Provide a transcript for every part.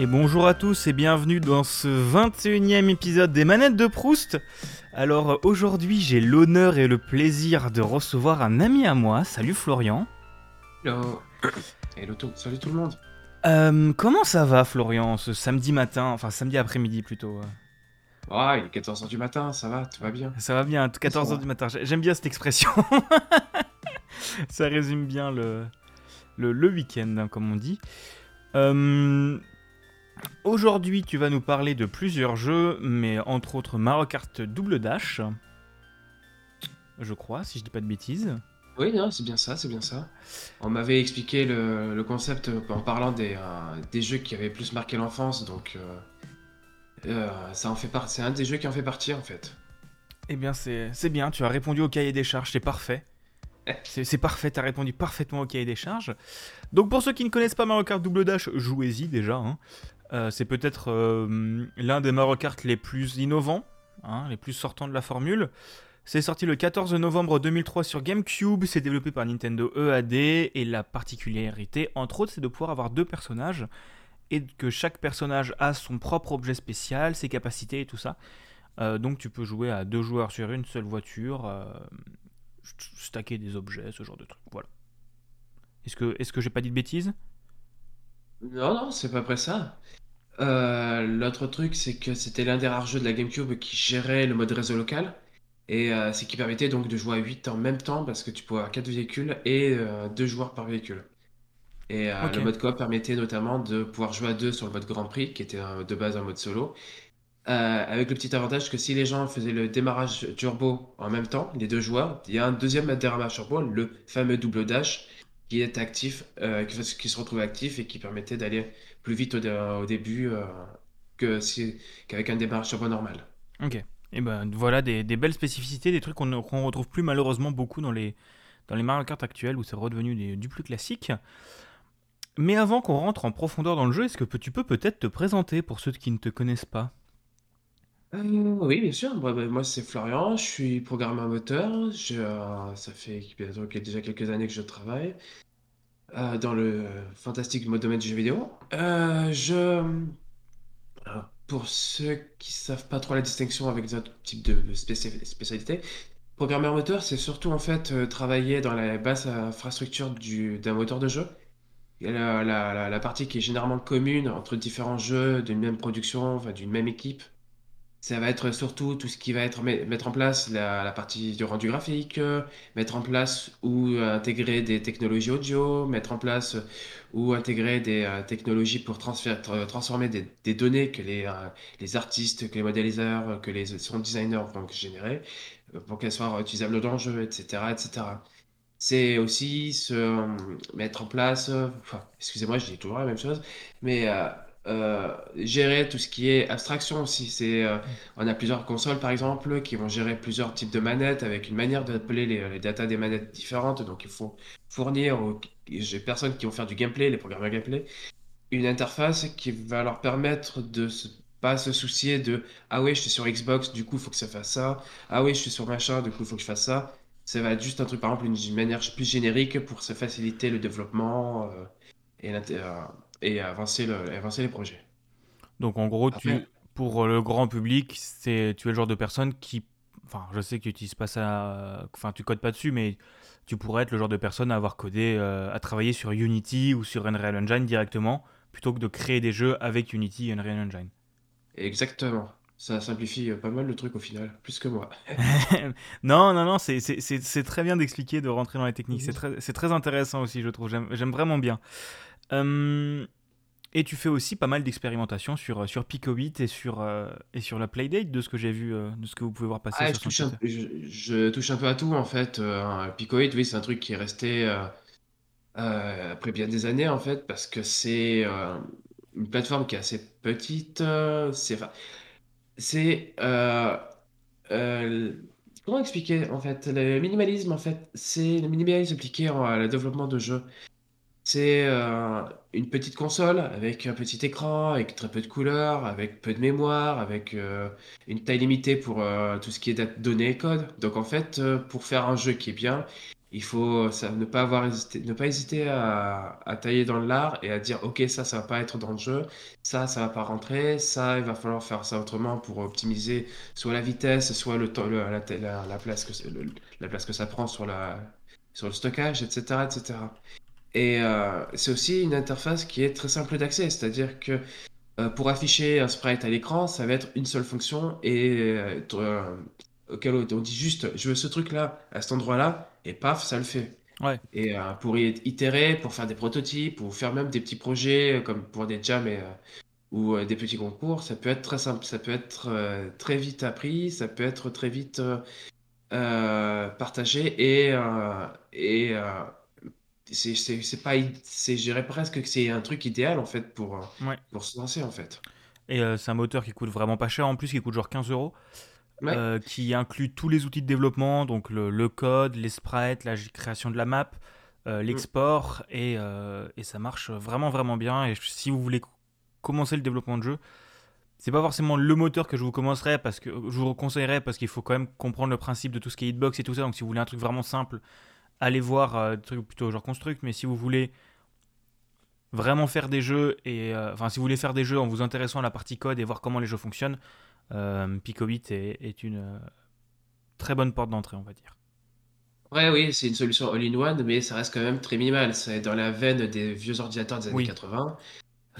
Et bonjour à tous et bienvenue dans ce 21e épisode des Manettes de Proust. Alors aujourd'hui j'ai l'honneur et le plaisir de recevoir un ami à moi. Salut Florian. Hello. Hello tout. Salut tout le monde. Euh, comment ça va Florian ce samedi matin, enfin samedi après-midi plutôt Ah, il est 14h du matin, ça va, tout va bien. Ça va bien, 14h du matin. J'aime bien cette expression. ça résume bien le, le, le week-end, hein, comme on dit. Euh, Aujourd'hui, tu vas nous parler de plusieurs jeux, mais entre autres Mario Kart Double Dash. Je crois, si je dis pas de bêtises. Oui, c'est bien ça, c'est bien ça. On m'avait expliqué le, concept en parlant des, euh, des, jeux qui avaient plus marqué l'enfance, donc euh, euh, ça en fait partie. C'est un des jeux qui en fait partie en fait. Eh bien, c'est bien, tu as répondu au cahier des charges, c'est parfait. C'est parfait, tu as répondu parfaitement au cahier des charges. Donc pour ceux qui ne connaissent pas Mario Kart Double Dash, jouez-y déjà. Hein. Euh, c'est peut-être euh, l'un des Mario Kart les plus innovants, hein, les plus sortants de la formule. C'est sorti le 14 novembre 2003 sur GameCube, c'est développé par Nintendo EAD et la particularité, entre autres, c'est de pouvoir avoir deux personnages et que chaque personnage a son propre objet spécial, ses capacités et tout ça. Euh, donc tu peux jouer à deux joueurs sur une seule voiture, stacker des objets, ce genre de truc. Voilà. Est-ce que, est-ce que j'ai pas dit de bêtises? Non, non, c'est pas près ça. Euh, l'autre truc, c'est que c'était l'un des rares jeux de la GameCube qui gérait le mode réseau local. Et euh, c'est qui permettait donc de jouer à 8 en même temps parce que tu pouvais avoir 4 véhicules et 2 euh, joueurs par véhicule. Et le mode coop permettait notamment de pouvoir jouer à 2 sur le mode Grand Prix, qui était de base un mode solo. avec le petit avantage que si les gens faisaient le démarrage turbo en même temps, les deux joueurs, il y a un deuxième démarrage turbo, le fameux double dash, qui actif, qui, qui se retrouve actif et qui permettait d'aller plus vite au, début euh, que si, qu'avec un démarrage sur normal. Ok. Et ben voilà des, belles spécificités, des trucs qu'on ne retrouve plus malheureusement beaucoup dans les, dans les Mario Kart actuels où c'est redevenu du plus classique. Mais avant qu'on rentre en profondeur dans le jeu, est-ce que tu peux peut-être te présenter pour ceux qui ne te connaissent pas? Euh, oui, bien sûr. Bah, moi, c'est Florian, je suis programmeur moteur. Euh, ça fait déjà quelques années que je travaille. Euh, dans le fantastique domaine du jeu vidéo. Je, pour ceux qui savent pas trop la distinction avec d'autres types de spécialités, programmeur moteur, c'est surtout en fait travailler dans la base infrastructure du, d'un moteur de jeu. La, la, partie qui est généralement commune entre différents jeux d'une même production, enfin, d'une même équipe. Ça va être surtout tout ce qui va être mettre en place la, partie du rendu graphique, euh, mettre en place ou intégrer des technologies audio, mettre en place ou intégrer des euh, technologies pour transformer des, données que les, euh, les artistes, que les modéliseurs, que les sound designers vont générer pour qu'elles soient utilisables dans le jeu, etc. etc. C'est aussi se mettre en place, excusez-moi, je dis toujours la même chose, mais euh, gérer tout ce qui est abstraction aussi. C'est, euh, on a plusieurs consoles par exemple qui vont gérer plusieurs types de manettes avec une manière d'appeler les, les datas des manettes différentes. Donc il faut fournir aux personnes qui vont faire du gameplay, les programmeurs gameplay, une interface qui va leur permettre de se, pas se soucier de ah oui je suis sur Xbox du coup faut que ça fasse ça ah oui je suis sur machin du coup faut que je fasse ça ça va être juste un truc par exemple une, manière plus générique pour se faciliter le développement euh, et et avancer, le, avancer les projets. Donc en gros, tu, pour le grand public, c'est tu es le genre de personne qui, enfin, je sais que tu n'utilises pas ça, enfin, tu codes pas dessus, mais tu pourrais être le genre de personne à avoir codé, euh, à travailler sur Unity ou sur Unreal Engine directement, plutôt que de créer des jeux avec Unity et Unreal Engine. Exactement. Ça simplifie pas mal le truc au final, plus que moi. non, non, non, c'est très bien d'expliquer, de rentrer dans les techniques. C'est très, très intéressant aussi, je trouve. J'aime vraiment bien. Euh, et tu fais aussi pas mal d'expérimentations sur, sur Picobit et sur, euh, et sur la Playdate, de ce que j'ai vu, euh, de ce que vous pouvez voir passer ah, je, touche un, je, touche un, peu à tout en fait. Picobit, oui, c'est un truc qui est resté après bien des années en fait, parce que c'est une plateforme qui est assez petite. c'est. C'est. comment expliquer en fait Le minimalisme en fait, c'est le minimalisme appliqué au développement de jeux. C'est euh, une petite console avec un petit écran, avec très peu de couleurs, avec peu de mémoire, avec euh, une taille limitée pour euh, tout ce qui est données et code. Donc en fait, pour faire un jeu qui est bien, Il faut ne pas avoir hésité, ne pas hésiter à, tailler dans l'art et à dire ok ça ça va pas être dans le jeu, ça ça va pas rentrer, ça il va falloir faire ça autrement pour optimiser soit la vitesse, soit la, la, la, place que la place que ça prend sur sur le stockage, etc. etc. Et euh, c'est aussi une interface qui est très simple d'accès, c'est-à-dire que euh, pour afficher un sprite à l'écran, ça va être une seule fonction et euh, auquel on dit juste je veux ce truc là à cet endroit là et paf ça le fait. Ouais. Et pour y itérer pour faire des prototypes ou faire même des petits projets comme pour des jams et, ou des petits concours ça peut être très simple. Ça peut être très vite appris ça peut être très vite partagé et et c'est pas c'est je dirais presque que c'est un truc idéal en fait pour pour se lancer en fait et c'est un moteur qui coûte vraiment pas cher en plus qui coûte genre 15 euros euh, qui inclut tous les outils de développement, donc le, code, les sprites, la création de la map, euh, mm. l'export, et, euh, et, ça marche vraiment vraiment bien. Et si vous voulez commencer le développement de jeu, c'est pas forcément le moteur que je vous commencerai parce que je vous conseillerais parce qu'il faut quand même comprendre le principe de tout ce qui est hitbox et tout ça. Donc si vous voulez un truc vraiment simple, allez voir des trucs plutôt genre construct. Mais si vous voulez vraiment faire des jeux et enfin si vous voulez faire des jeux en vous intéressant à la partie code et voir comment les jeux fonctionnent, euh, Picobit est, une euh, très bonne porte d'entrée, on va dire. Ouais, oui, c'est une solution all-in-one, mais ça reste quand même très minimal. C'est dans la veine des vieux ordinateurs des années 80.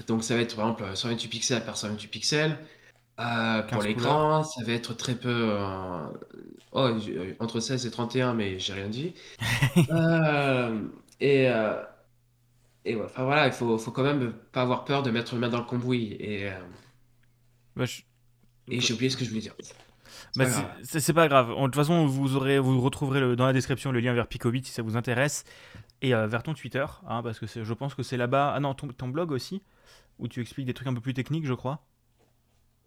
Donc ça va être par exemple 128 pixels par 128 pixels. Euh, pour l'écran, ça va être très peu. Oh, entre 16 et 31, mais j'ai rien dit. et et enfin voilà, il faut, faut quand même pas avoir peur de mettre le main dans le cambouis. Et, bah, et j'ai oublié ce que je voulais dire. Bah, c'est pas grave. De toute façon, vous, aurez, vous retrouverez dans la description le lien vers Picobit si ça vous intéresse. Et euh, vers ton Twitter, hein, parce que je pense que c'est là-bas. Ah non, ton, ton, blog aussi, où tu expliques des trucs un peu plus techniques, je crois.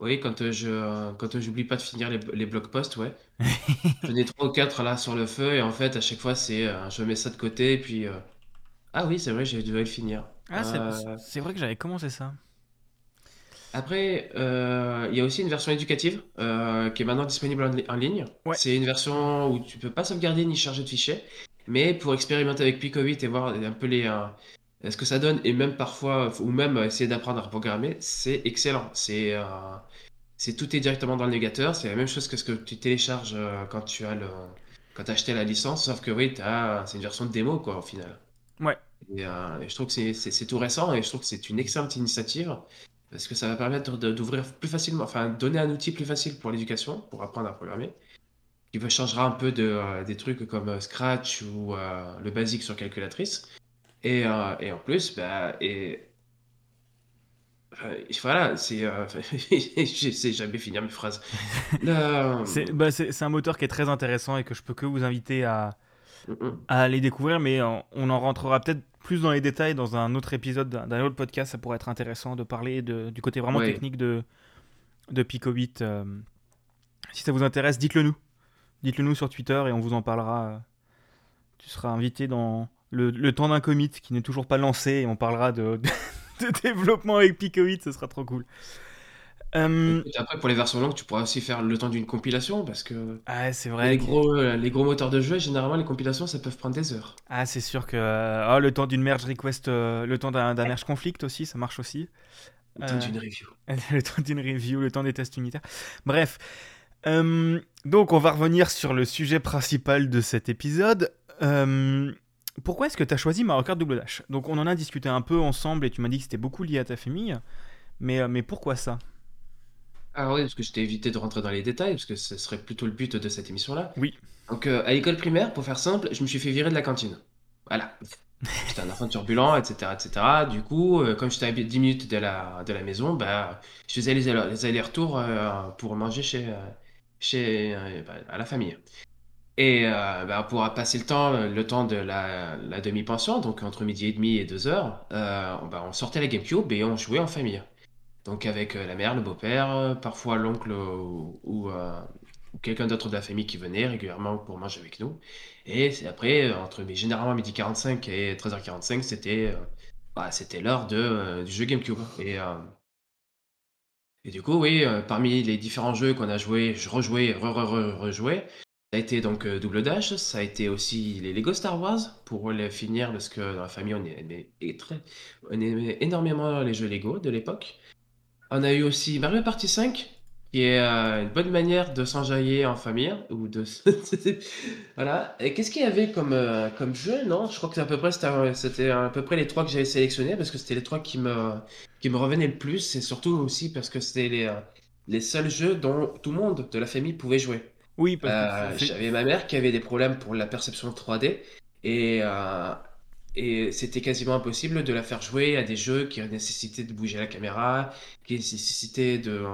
Oui, quand euh, je quand euh, j'oublie pas de finir les, les blog posts, ouais. J'en ai trois ou quatre là sur le feu, et en fait, à chaque fois, c'est je mets ça de côté, et puis. Ah oui, c'est vrai, j'ai dû le finir. Ah, c'est vrai que j'avais commencé ça. Après, euh, il y a aussi une version éducative euh, qui est maintenant disponible en, ligne. C'est une version où tu peux pas sauvegarder ni charger de fichiers, mais pour expérimenter avec Pico 8 et voir un peu les, euh, ce que ça donne, et même parfois, ou même essayer d'apprendre à programmer, c'est excellent. C'est c'est tout est directement dans le navigateur. C'est la même chose que ce que tu télécharges quand tu as le, quand as acheté la licence, sauf que oui, c'est une version de démo quoi au final. Ouais. Et, et je trouve que c'est tout récent et je trouve que c'est une excellente initiative parce que ça va permettre d'ouvrir plus facilement, enfin donner un outil plus facile pour l'éducation, pour apprendre à programmer, qui changera un peu de, euh, des trucs comme euh, Scratch ou euh, le basique sur calculatrice. Et, et en plus, bah, et, voilà, c'est. sais jamais finir mes phrases. bah, c'est un moteur qui est très intéressant et que je peux que vous inviter à, à aller découvrir, mais on en rentrera peut-être plus dans les détails dans un autre épisode d'un autre podcast. Ça pourrait être intéressant de parler de, du côté vraiment technique de, de Picobit. Euh, si ça vous intéresse, dites-le nous. Dites-le nous sur Twitter et on vous en parlera. Tu seras invité dans le, le temps d'un commit qui n'est toujours pas lancé et on parlera de, de, développement avec Picobit. Ce sera trop cool. Euh, après, pour les versions longues, tu pourras aussi faire le temps d'une compilation parce que ah, c'est vrai les, gros, euh, les gros moteurs de jeu, généralement, les compilations, ça peut prendre des heures. Ah, c'est sûr que oh, le temps d'une merge request, euh, le temps d'un merge conflict aussi, ça marche aussi. Le temps d'une review. le temps d'une review, le temps des tests unitaires. Bref. donc, on va revenir sur le sujet principal de cet épisode. Pourquoi est-ce que tu as choisi Mario Kart Double Dash? Donc, on en a discuté un peu ensemble et tu m'as dit que c'était beaucoup lié à ta famille. Mais, mais pourquoi ça? Ah oui, parce que je t'ai évité de rentrer dans les détails, parce que ce serait plutôt le but de cette émission-là. Oui. Donc, euh, à l'école primaire, pour faire simple, je me suis fait virer de la cantine. Voilà. J'étais un enfant turbulent, etc., etc. Du coup, euh, comme j'étais à 10 minutes de la, de la maison, bah, je faisais les, allers-retours euh, pour manger chez, chez, bah, à la famille. Et bah, pour passer le temps, le temps de la, demi-pension, donc entre midi et demi et deux heures, bah, on sortait la GameCube et on jouait en famille. Donc avec euh, la mère, le beau-père, euh, parfois l'oncle ou, euh, quelqu'un d'autre de la famille qui venait régulièrement pour manger avec nous. Et après, entre généralement midi 45 et 13h45, c'était bah, c'était l'heure du jeu GameCube. Et, du coup, oui, parmi les différents jeux qu'on a joués, je rejouais, re, re, re, rejouais. Ça a été donc euh, Double Dash, ça a été aussi les Lego Star Wars, pour les finir, parce que dans la famille, on aimait, on aimait énormément les jeux Lego de l'époque. On a eu aussi Mario Party 5, qui est euh, une bonne manière de s'enjailler en famille, ou de... voilà. Et qu'est-ce qu'il y avait comme, euh, comme jeu, non? Je crois que à c'était à peu près les trois que j'avais sélectionnés, parce que c'était les trois qui me, qui me revenaient le plus, et surtout aussi parce que c'était les, les seuls jeux dont tout le monde de la famille pouvait jouer. Oui, parce que euh, j'avais ma mère qui avait des problèmes pour la perception 3D et, euh, et c'était quasiment impossible de la faire jouer à des jeux qui nécessitaient de bouger la caméra, qui nécessitaient de,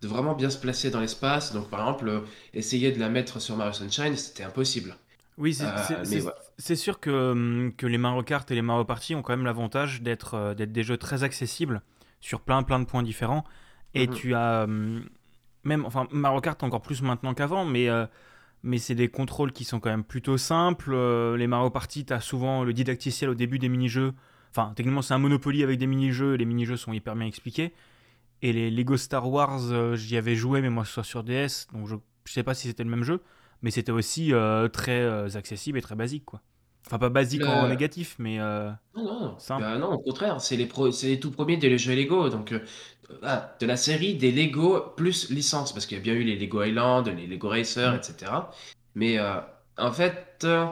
de vraiment bien se placer dans l'espace. Donc, par exemple, essayer de la mettre sur Mario Sunshine, c'était impossible. Oui, c'est euh, sûr que, hum, que les Mario Kart et les Mario Party ont quand même l'avantage d'être d'être des jeux très accessibles sur plein plein de points différents. Et mhm. tu as hum, même, enfin, Mario Kart encore plus maintenant qu'avant, mais, euh, mais c'est des contrôles qui sont quand même plutôt simples. Euh, les Mario Party, tu as souvent le didacticiel au début des mini-jeux. Enfin, techniquement, c'est un Monopoly avec des mini-jeux, les mini-jeux sont hyper bien expliqués. Et les Lego Star Wars, euh, j'y avais joué, mais moi, soit sur DS, donc je, je sais pas si c'était le même jeu, mais c'était aussi très accessible et très basique, quoi. Enfin, pas basique en négatif, mais non, non, bah, non, au contraire, c'est les, les tout premiers des jeux Lego, donc ah, de la série des Lego plus licence, parce qu'il y a bien eu les Lego Island, les Lego Racer, mm. etc. Mais euh, en fait, euh,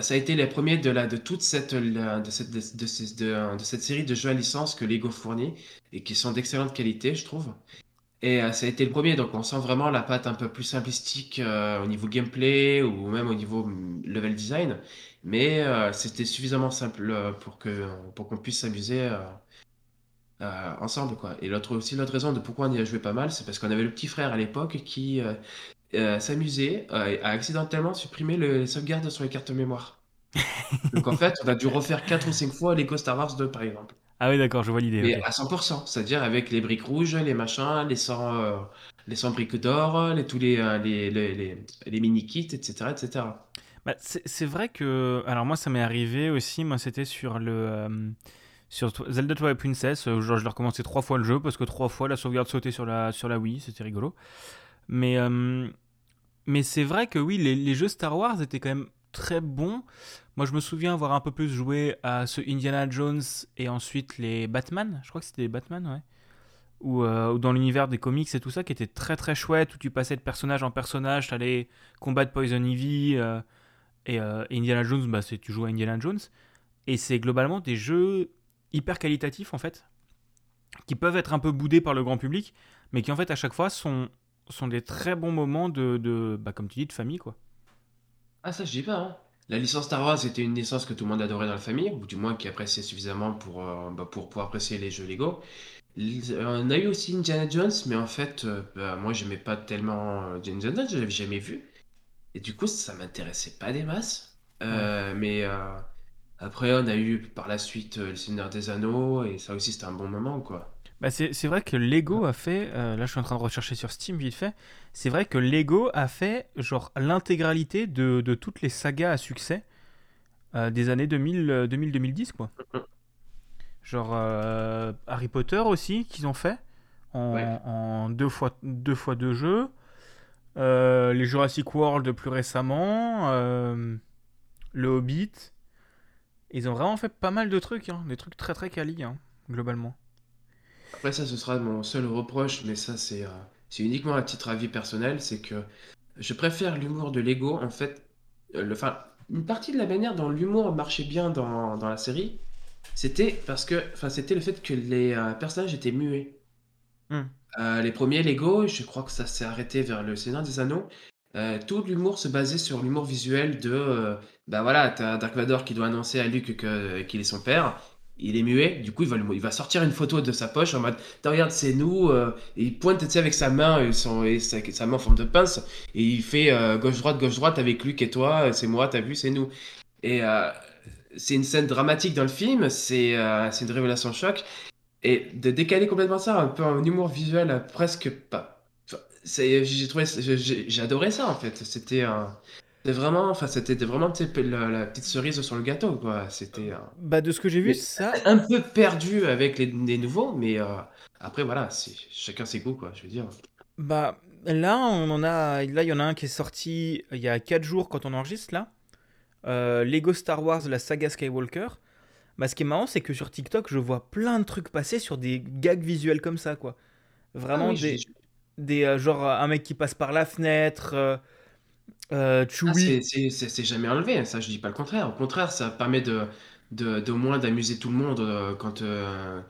ça a été les premiers de, la, de toute cette, de, cette, de, de, cette série de jeux à licence que Lego fournit et qui sont d'excellente qualité, je trouve. Et euh, ça a été le premier, donc on sent vraiment la patte un peu plus simplistique au niveau gameplay ou même au niveau mm, level design. Mais c'était suffisamment simple pour que pour qu'on puisse s'amuser euh, ensemble, quoi. Et l'autre aussi, l'autre raison de pourquoi on y a joué pas mal, c'est parce qu'on avait le petit frère à l'époque qui euh, euh, s'amusait à accidentellement supprimer le, les sauvegardes sur les cartes mémoire. Donc en fait, on a dû refaire 4 ou 5 fois Lego Star Wars 2, par exemple. Ah oui, d'accord, je vois l'idée. Mais à 100%, c'est-à-dire avec les briques rouges, les machins, les 100, les 100 briques d'or, les, tous les, les, les, les, mini-kits, etc. etc. Bah, c'est vrai que. Alors, moi, ça m'est arrivé aussi. Moi, c'était sur le. Sur Zelda Twilight Princess, euh, genre, je l'ai recommencé trois fois le jeu parce que trois fois la sauvegarde sautait sur la, sur la Wii, c'était rigolo. Mais, euh, mais c'est vrai que oui, les, jeux Star Wars étaient quand même très bons. Moi, je me souviens avoir un peu plus joué à ce Indiana Jones et ensuite les Batman. Je crois que c'était les Batman, ouais. Ou, euh, dans l'univers des comics et tout ça, qui était très très chouette, où tu passais de personnage en personnage, tu allais combattre Poison Ivy. Et, Indiana Jones, bah, tu joues à Indiana Jones. Et c'est globalement des jeux hyper qualitatifs en fait, qui peuvent être un peu boudés par le grand public, mais qui en fait à chaque fois sont, sont des très bons moments de, de bah, comme tu dis, de famille quoi. Ah ça je dis pas. Hein. La licence Star Wars était une licence que tout le monde adorait dans la famille, ou du moins qui appréciait suffisamment pour, euh, bah, pour, pour apprécier les jeux Lego. On a eu aussi Indiana Jones, mais en fait, euh, bah, moi j'aimais pas tellement euh, Indiana Jones, je l'avais jamais vu. Et du coup, ça m'intéressait pas des masses. Mais après, on a eu par la suite euh, Le Seigneur des Anneaux, et ça aussi, c'était un bon moment, quoi. Bah c'est vrai que Lego a fait, euh, là je suis en train de rechercher sur Steam vite fait, c'est vrai que Lego a fait genre l'intégralité de, de, toutes les sagas à succès euh, des années 2000, 2010 quoi. Genre Harry Potter aussi qu'ils ont fait en, en, deux, fois, deux fois deux jeux. Les Jurassic World plus récemment. le Hobbit. Ils ont vraiment fait pas mal de trucs, hein. des trucs très très quali, hein, globalement. Après ça, ce sera mon seul reproche, mais ça c'est euh, c'est uniquement à titre avis personnel, c'est que je préfère l'humour de Lego, en fait, euh, enfin, une partie de la manière dont l'humour marchait bien dans, dans la série, c'était parce que, enfin, c'était le fait que les euh, personnages étaient muets. Hmm. les premiers Lego, je crois que ça s'est arrêté vers le Seigneur des Anneaux, euh, tout l'humour se basait sur l'humour visuel de, euh, bah voilà, t'as Dark Vador qui doit annoncer à Luke que, qu'il est son père. Il est muet, du coup il va, il va sortir une photo de sa poche en mode regarde c'est nous euh, et il pointe avec sa main et, son, et sa, main en forme de pince et il fait gauche droite gauche droite avec Luke et toi c'est moi t'as vu c'est nous et c'est une scène dramatique dans le film c'est c'est une révélation choc et de décaler complètement ça un peu un humour visuel presque pas j'ai trouvé j'ai adoré ça en fait c'était un vraiment enfin c'était vraiment la, la, petite cerise sur le gâteau quoi c'était bah de ce que j'ai vu ça un peu perdu avec les, nouveaux mais euh, après voilà chacun ses goûts quoi je veux dire bah là, on en a, là, il y en a un qui est sorti il y a 4 jours quand on enregistre là. Euh, Lego Star Wars, la saga Skywalker. Bah, ce qui est marrant, c'est que sur TikTok, je vois plein de trucs passer sur des gags visuels comme ça, quoi. Vraiment Ah oui, des, des euh, genre un mec qui passe par la fenêtre, euh, euh, ah, Chewie. c'est jamais enlevé, ça je dis pas le contraire. Au contraire, ça permet de, de, d'au moins d'amuser tout le monde euh, quand, euh,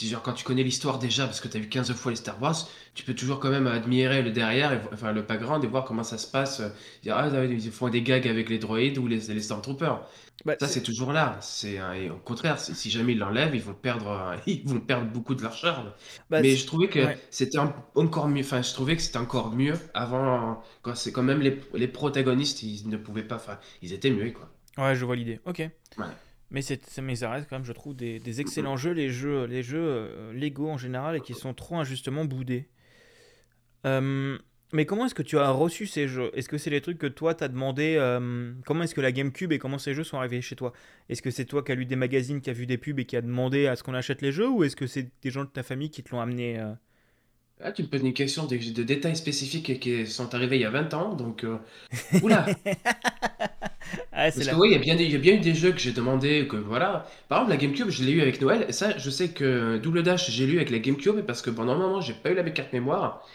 genre, quand tu connais l'histoire déjà, parce que tu as vu 15 fois les Star Wars, tu peux toujours quand même admirer le derrière, et enfin le background et voir comment ça se passe. euh, dire, ah, ils font des gags avec les droïdes ou les, les Stormtroopers. Bah, Ça, c'est- toujours là. C'est, et au contraire, c'est- si jamais ils l'enlèvent, ils vont perdre, euh, ils vont perdre beaucoup de leur charme. bah, Mais c'est- je trouvais que ouais. c'était en- encore mieux. Enfin, je trouvais que c'était encore mieux avant. Quand c'est quand même les, les protagonistes, ils ne pouvaient pas. Enfin, ils étaient muets, quoi. Ouais, je vois l'idée. Ok. Ouais. Mais, c'est, c'est- mais ça reste quand même, je trouve, des, des excellents jeux, les jeux, les jeux euh, Lego en général, et qui sont trop injustement boudés. Euh, mais comment est-ce que tu as reçu ces jeux? Est-ce que c'est les trucs que toi t'as demandé euh, Comment est-ce que la GameCube et comment ces jeux sont arrivés chez toi? Est-ce que c'est toi qui as lu des magazines, qui a vu des pubs et qui a demandé à ce qu'on achète les jeux Ou est-ce que c'est des gens de ta famille qui te l'ont amené euh? Ah, tu me poses une question de, de détails spécifiques qui sont arrivés il y a 20 ans. Donc, euh, oula! Ah, Parce que oui, il y a bien, des- il y a bien eu des jeux que j'ai demandé, que voilà. Par exemple, la GameCube, je l'ai eu avec Noël. Et ça, je sais que Double Dash, j'ai lu avec la GameCube parce que pendant un moment, j'ai pas eu la carte mémoire.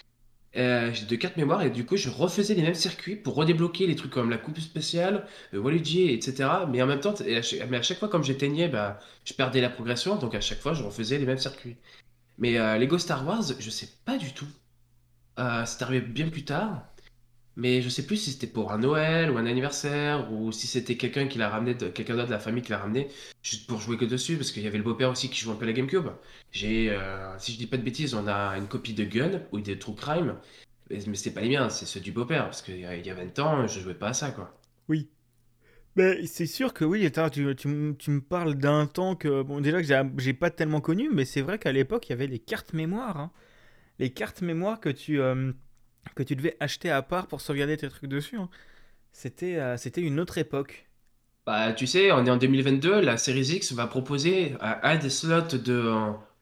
Euh, j'ai deux cartes mémoire et du coup, je refaisais les mêmes circuits pour redébloquer les trucs comme la coupe spéciale, le Waluigi, etc. Mais en même temps, et à chaque, mais à chaque fois, comme j'éteignais, bah, je perdais la progression. Donc à chaque fois, je refaisais les mêmes circuits. Mais euh, Lego Star Wars, je sais pas du tout. Euh, c'est arrivé bien plus tard. Mais je sais plus si c'était pour un Noël ou un anniversaire ou si c'était quelqu'un qui l'a ramené, de- quelqu'un d'autre de la famille qui l'a ramené juste pour jouer que dessus parce qu'il y avait le beau-père aussi qui joue un peu la GameCube. J'ai, euh, si je dis pas de bêtises, on a une copie de Gun ou des True Crime, mais, mais c'est pas les miens, c'est ceux du beau-père parce qu'il y a il y a 20 ans, je jouais pas à ça quoi. Oui. Mais c'est sûr que oui, tu, tu me parles d'un temps que, bon, déjà que j'ai pas tellement connu, mais c'est vrai qu'à l'époque, il y avait les cartes mémoire. hein. Les cartes mémoire que tu, euh, que tu devais acheter à part pour sauvegarder tes trucs dessus. hein. C'était euh, c'était une autre époque. Bah, tu sais, on est en 2022, la Series X va proposer un des slots de,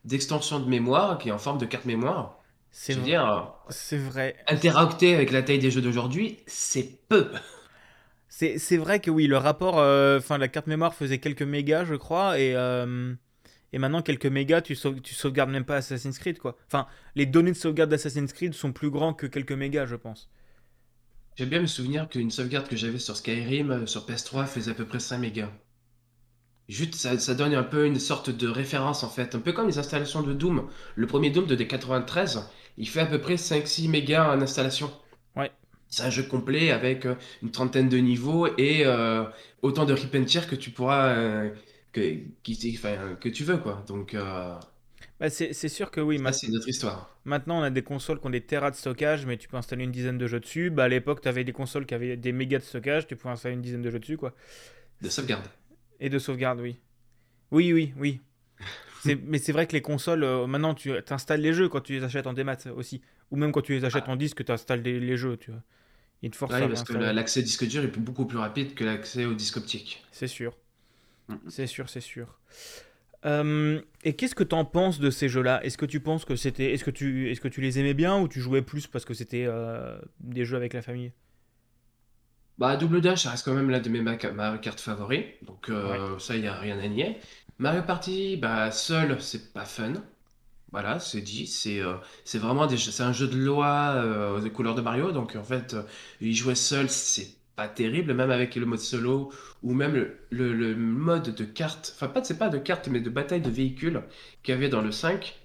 d'extension de mémoire qui est en forme de carte mémoire. C'est vrai. dire, C'est vrai. interacter avec la taille des jeux d'aujourd'hui, c'est peu. C'est c'est vrai que oui, le rapport, euh, enfin la carte mémoire faisait quelques mégas, je crois, et, euh, et maintenant quelques mégas, tu, sauve- tu sauvegardes même pas Assassin's Creed, quoi. Enfin, les données de sauvegarde d'Assassin's Creed sont plus grands que quelques mégas, je pense. J'aime bien me souvenir qu'une sauvegarde que j'avais sur Skyrim, euh, sur PS3, faisait à peu près 5 mégas. Juste, ça, ça donne un peu une sorte de référence en fait, un peu comme les installations de Doom. Le premier Doom de D93, il fait à peu près 5-6 mégas en installation. Ouais. C'est un jeu complet avec euh, une trentaine de niveaux et euh, autant de rip and tear que tu pourras, euh, que, qui, enfin, que tu veux quoi. Donc euh, Bah, c'est sûr que oui, ça ma- c'est notre histoire. maintenant on a des consoles qui ont des terras de stockage, mais tu peux installer une dizaine de jeux dessus. Bah, à l'époque, tu avais des consoles qui avaient des mégas de stockage, tu pouvais installer une dizaine de jeux dessus, quoi. De sauvegarde. Et de sauvegarde, oui. Oui, oui, oui. Mais c'est vrai que les consoles, euh, maintenant, tu installes les jeux quand tu les achètes en démat aussi. Ou même quand tu les achètes Ah, en disque, tu installes les, les jeux, tu vois. Ils te forcent ouais, à parce que l'accès disque dur est beaucoup plus rapide que l'accès au disque optique. C'est sûr. Mm. C'est sûr, c'est sûr. Euh, et qu'est-ce que t'en penses de ces jeux-là? Est-ce que tu penses que c'était, est-ce que tu, est-ce que tu les aimais bien ou tu jouais plus parce que c'était euh, des jeux avec la famille? Bah, Double Dash, ça reste quand même l'un de mes ma- Mario Kart favoris. Donc, Ouais. euh, ça, il n'y a rien à nier. Mario Party, bah, seul, c'est pas fun. Voilà, c'est dit. C'est euh, c'est vraiment des c'est un jeu de loi euh, aux couleurs de Mario. Donc, en fait, euh, y jouer seul, c'est pas terrible, même avec le mode solo ou même le, le- le mode de carte. Enfin, pas, c'est pas de carte, mais de bataille de véhicules qu'il y avait dans le 5.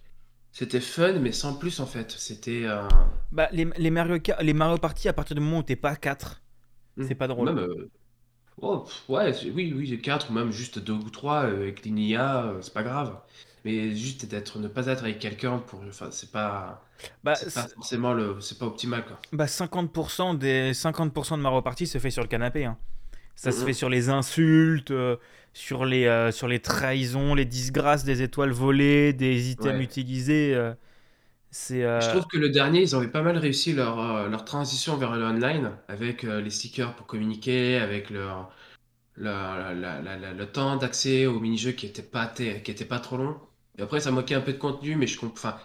C'était fun, mais sans plus, en fait. C'était. euh, Bah, les, les Mario, les Mario Party, à partir du moment où t'es pas à 4, c'est pas drôle. Même, euh, oh, pff, ouais, oui, oui, j'ai quatre ou même juste deux ou trois euh, avec l'INIA, euh, c'est pas grave. Mais juste d'être, ne pas être avec quelqu'un pour, enfin, c'est pas, Bah, c'est pas forcément le, c'est pas optimal, quoi. bah 50% des 50% de Mario Party se fait sur le canapé. hein. Ça se Mhm. fait sur les insultes, euh, sur les, euh, sur les trahisons, les disgrâces des étoiles volées, des items Ouais. utilisés. euh, c'est Je trouve que le dernier, ils avaient pas mal réussi leur, leur transition vers le online avec les stickers pour communiquer, avec leur, leur- la- la- la- le temps d'accès au mini-jeu qui était pas, qui était pas trop long. Et après, ça moquait un peu de contenu, mais je comprends. Enfin,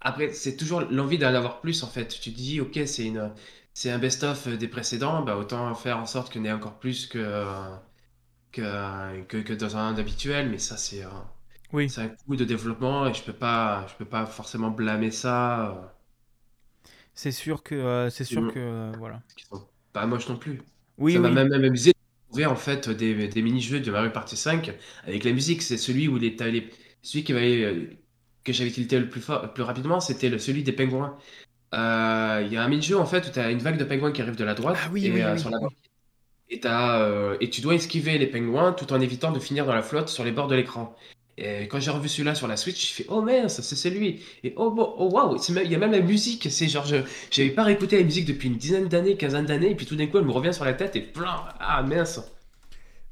Après, c'est toujours l'envie d'en avoir plus en fait. Tu te dis, ok, c'est une, c'est un best-of des précédents, bah autant faire en sorte qu'il y en ait encore plus que, que, que, que dans un habituel. Mais ça, c'est un, Oui, c'est un coût de développement et je peux pas, je peux pas forcément blâmer ça. euh, c'est sûr que, euh, c'est sûr que, euh, voilà. qui sont pas moches non plus. Oui, Ça m'a oui. même même amusé de trouver en fait des, des mini-jeux de Mario Party 5 avec la musique. C'est celui où t'as les- celui qui avait, euh, que j'avais tilté le plus fort, plus rapidement, c'était celui des pingouins. Euh, Il y a un mini-jeu en fait où tu as une vague de pingouins qui arrive de la Ah droite oui, et oui, euh, sur oui, la et, tu dois esquiver les pingouins tout en évitant de finir dans la flotte sur les bords de l'écran. Et quand j'ai revu celui-là sur la Switch, j'ai fait oh mince, c'est c'est lui. Et oh bon, oh waouh, il y a même la musique. C'est genre, je j'avais pas réécouté la musique depuis une dizaine d'années, quinzaine d'années, et puis tout d'un coup, elle me revient sur la tête et plein, ah mince.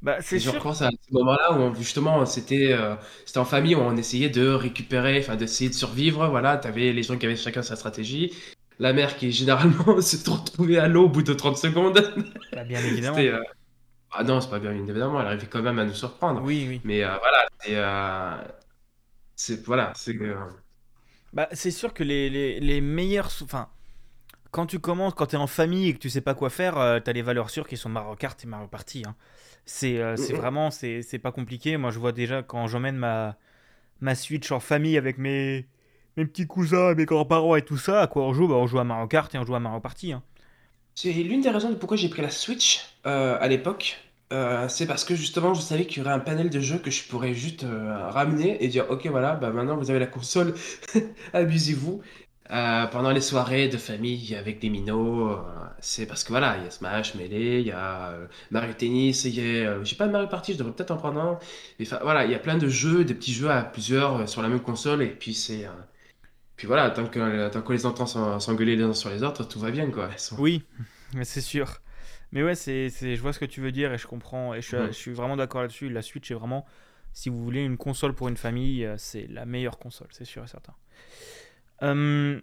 Bah, c'est je sûr. repense à ce moment-là où on- justement c'était euh, c'était en famille où on essayait de récupérer, enfin d'essayer de survivre. Voilà, t'avais les gens qui avaient chacun sa stratégie. La mère qui généralement se retrouvait à l'eau au bout de 30 secondes. Bah, bien évidemment. Euh, ah non, c'est pas bien évidemment, elle arrivait quand même à nous surprendre. Oui, oui. Mais euh, voilà, c'est euh, c'est voilà, c'est euh, Bah, c'est sûr que les, les, les meilleurs. Enfin, quand tu commences, quand t'es en famille et que tu sais pas quoi faire, euh, t'as les valeurs sûres qui sont Mario Kart et Mario Party. hein. C'est euh, c'est mm, vraiment, c'est pas compliqué. Moi, je vois déjà quand j'emmène ma, ma Switch en famille avec mes, mes petits cousins, mes grands-parents et tout ça, à quoi on joue Bah, on joue à Mario Kart et on joue à Mario Party. hein. C'est l'une des raisons de pourquoi j'ai pris la Switch euh, à l'époque. Euh, c'est parce que justement, je savais qu'il y aurait un panel de jeux que je pourrais juste euh, ramener et dire, ok, voilà, bah maintenant vous avez la console, amusez-vous. Euh, pendant les soirées de famille avec des minots, euh, c'est parce que voilà, il y a Smash, Melee, il y a euh, Mario Tennis, il y a, j'ai pas de Mario Party, je devrais peut-être en prendre un. Mais enfin, voilà, il y a plein de jeux, des petits jeux à plusieurs sur la même console et puis c'est, puis voilà, tant que tant que les entend s'en- s'engueuler les uns sur les autres, tout va bien quoi. Sont- Oui, mais c'est sûr. Mais ouais, c'est, je vois ce que tu veux dire et je comprends. Et je, suis- je suis vraiment d'accord là-dessus. La Switch est vraiment, si vous voulez une console pour une famille, c'est la meilleure console, c'est sûr et certain. Euh,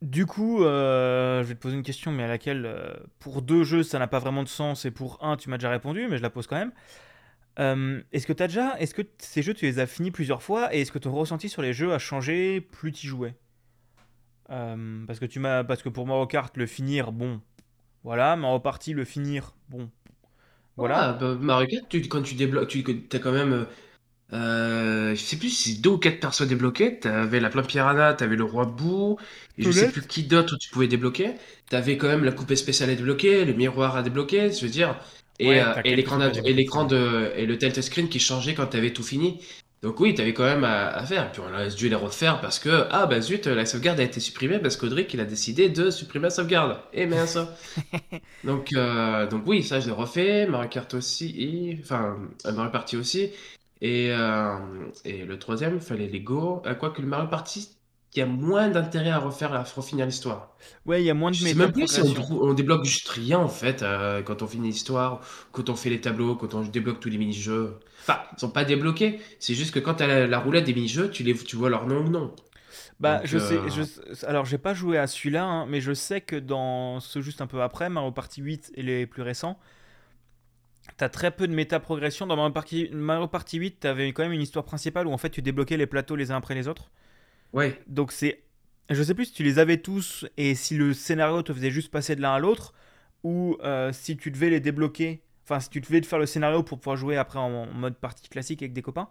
du coup, euh, je vais te poser une question, mais à laquelle, euh, pour deux jeux, ça n'a pas vraiment de sens, et pour un, tu m'as déjà répondu, mais je la pose quand même. Euh, est-ce que t'as déjà, est-ce que ces jeux, tu les as finis plusieurs fois, et est-ce que ton ressenti sur les jeux a changé plus tu jouais? Euh, Parce que tu m'as, parce que pour Mario Kart, le finir, bon, voilà, Mario Party, le finir, bon, voilà. Ah, bah, Mario quand tu débloques, tu as quand même, euh, je sais plus si deux ou quatre persos débloqués. T'avais la Plein Piranha, t'avais le Roi Bou, et je sais plus qui d'autre tu pouvais débloquer. T'avais quand même la coupée spéciale à débloquer, le miroir à débloquer, je veux dire, et, Ouais, euh, et l'écran et de et le tilt screen qui changeait quand t'avais tout fini. Donc oui, t'avais quand même à, à faire. Puis on a dû les refaire parce que ah bah zut, la sauvegarde a été supprimée parce qu'Audric il a décidé de supprimer la sauvegarde. Et mince. Donc, euh, donc oui, ça je l'ai refait, Mario Kart aussi, enfin Mario Party aussi, et, euh, et le troisième, il fallait Lego, euh, quoique le Mario Party, il y a moins d'intérêt à refaire, à refinir l'histoire. Ouais, il y a moins de méta même plus si on, débloque juste rien en fait, euh, quand on finit l'histoire, quand on fait les tableaux, quand on débloque tous les mini-jeux. Enfin, ils sont pas débloqués, c'est juste que quand tu as la, la roulette des mini-jeux, tu, les, tu vois leur nom ou non. Bah, Donc, je sais, je, alors j'ai pas joué à celui-là, hein, mais je sais que dans ce juste un peu après, Mario Party 8 et les plus récents, t'as très peu de méta progression. Dans Mario Party, Mario Party 8, t'avais quand même une histoire principale où en fait tu débloquais les plateaux les uns après les autres. ouais, Donc c'est, je sais plus si tu les avais tous et si le scénario te faisait juste passer de l'un à l'autre, ou euh, si tu devais les débloquer, enfin si tu devais te faire le scénario pour pouvoir jouer après en, mode partie classique avec des copains.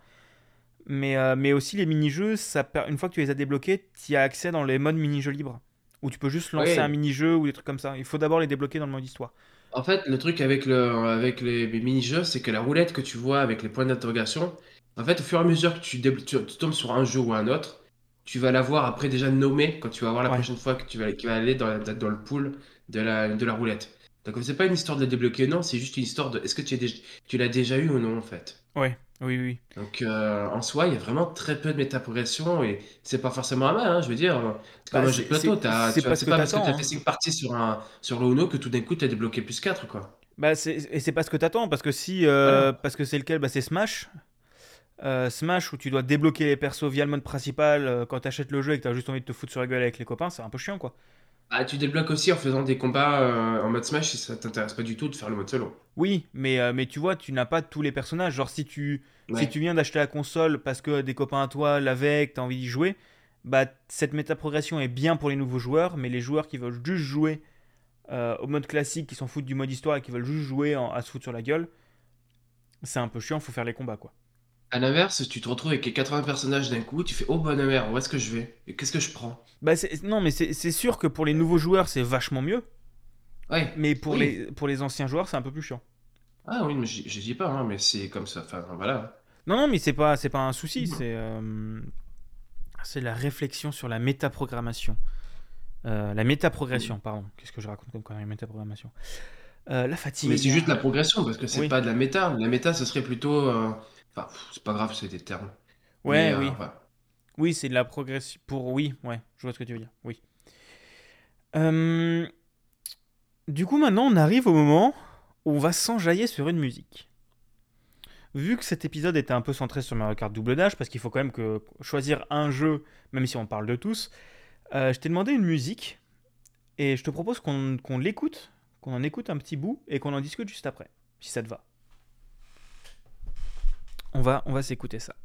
Mais, euh, mais aussi les mini-jeux, ça une fois que tu les as débloqués, tu as accès dans les modes mini-jeux libres. Où tu peux juste lancer un mini-jeu ou des trucs comme ça. Il faut d'abord les débloquer dans le mode histoire. En fait, le truc avec le, avec les, les mini-jeux, c'est que la roulette que tu vois avec les points d'interrogation, en fait, au fur et à mesure que tu, tu, tu tombes sur un jeu ou un autre, tu vas l'avoir après déjà nommé quand tu vas voir la Ouais. prochaine fois que tu vas, qui va aller dans, la- dans le pool de la, de la roulette. Donc, c'est pas une histoire de la débloquer, non, c'est juste une histoire de est-ce que tu, es déjà- tu l'as déjà eu ou non, en fait? Ouais, oui, oui. Donc, euh, en soi, il y a vraiment très peu de métaprogression et c'est pas forcément un mal, hein, je veux dire. C'est comme Bah, un jeu de c'est plateau, pas pas parce que tu as fait hein. 5 parties sur, un, sur le Uno que tout d'un coup tu as débloqué plus 4 quoi. Bah, et c'est pas ce que t'attends. Parce que si. euh, parce que c'est lequel? Bah, C'est Smash. Euh, Smash où tu dois débloquer les persos via le mode principal quand t'achètes le jeu et que t'as juste envie de te foutre sur la gueule avec les copains, c'est un peu chiant quoi. Ah, tu débloques aussi en faisant des combats euh, en mode Smash si ça t'intéresse pas du tout de faire le mode solo. Oui, mais, euh, mais tu vois, tu n'as pas tous les personnages. Genre, si tu, si tu viens d'acheter la console parce que des copains à toi l'avaient, que t'as envie d'y jouer, bah, cette méta-progression est bien pour les nouveaux joueurs, mais les joueurs qui veulent juste jouer euh, au mode classique, qui s'en foutent du mode histoire et qui veulent juste jouer à se foutre sur la gueule, c'est un peu chiant, faut faire les combats quoi. À l'inverse, tu te retrouves avec 80 personnages d'un coup, tu fais oh bonne mère, où est-ce que je vais? Et qu'est-ce que je prends? Bah Non, mais c'est sûr que pour les nouveaux joueurs, c'est vachement mieux. Ouais. Mais pour, les, pour les anciens joueurs, c'est un peu plus chiant. Ah oui, mais je dis pas, hein, mais c'est comme ça. Enfin, voilà. Non, non, mais c'est pas, pas un souci. C'est, euh, c'est la réflexion sur la métaprogrammation. Euh, la métaprogression, pardon. Qu'est-ce que je raconte comme quand même métaprogrammation? Euh, La fatigue. Mais c'est juste la progression, parce que c'est pas de la méta. La méta, ce serait plutôt. Euh, enfin, c'est pas grave, c'est des termes. Ouais, oui. Oui, c'est de la progression. Pour oui, ouais, je vois ce que tu veux dire. Oui. Du coup, maintenant, on arrive au moment où on va s'enjailler sur une musique. Vu que cet épisode était un peu centré sur Mario Kart Double Dash, parce qu'il faut quand même que choisir un jeu, même si on parle de tous, euh, je t'ai demandé une musique, et je te propose qu'on l'écoute, qu'on en écoute un petit bout, et qu'on en discute juste après, si ça te va. On va, on va s'écouter ça.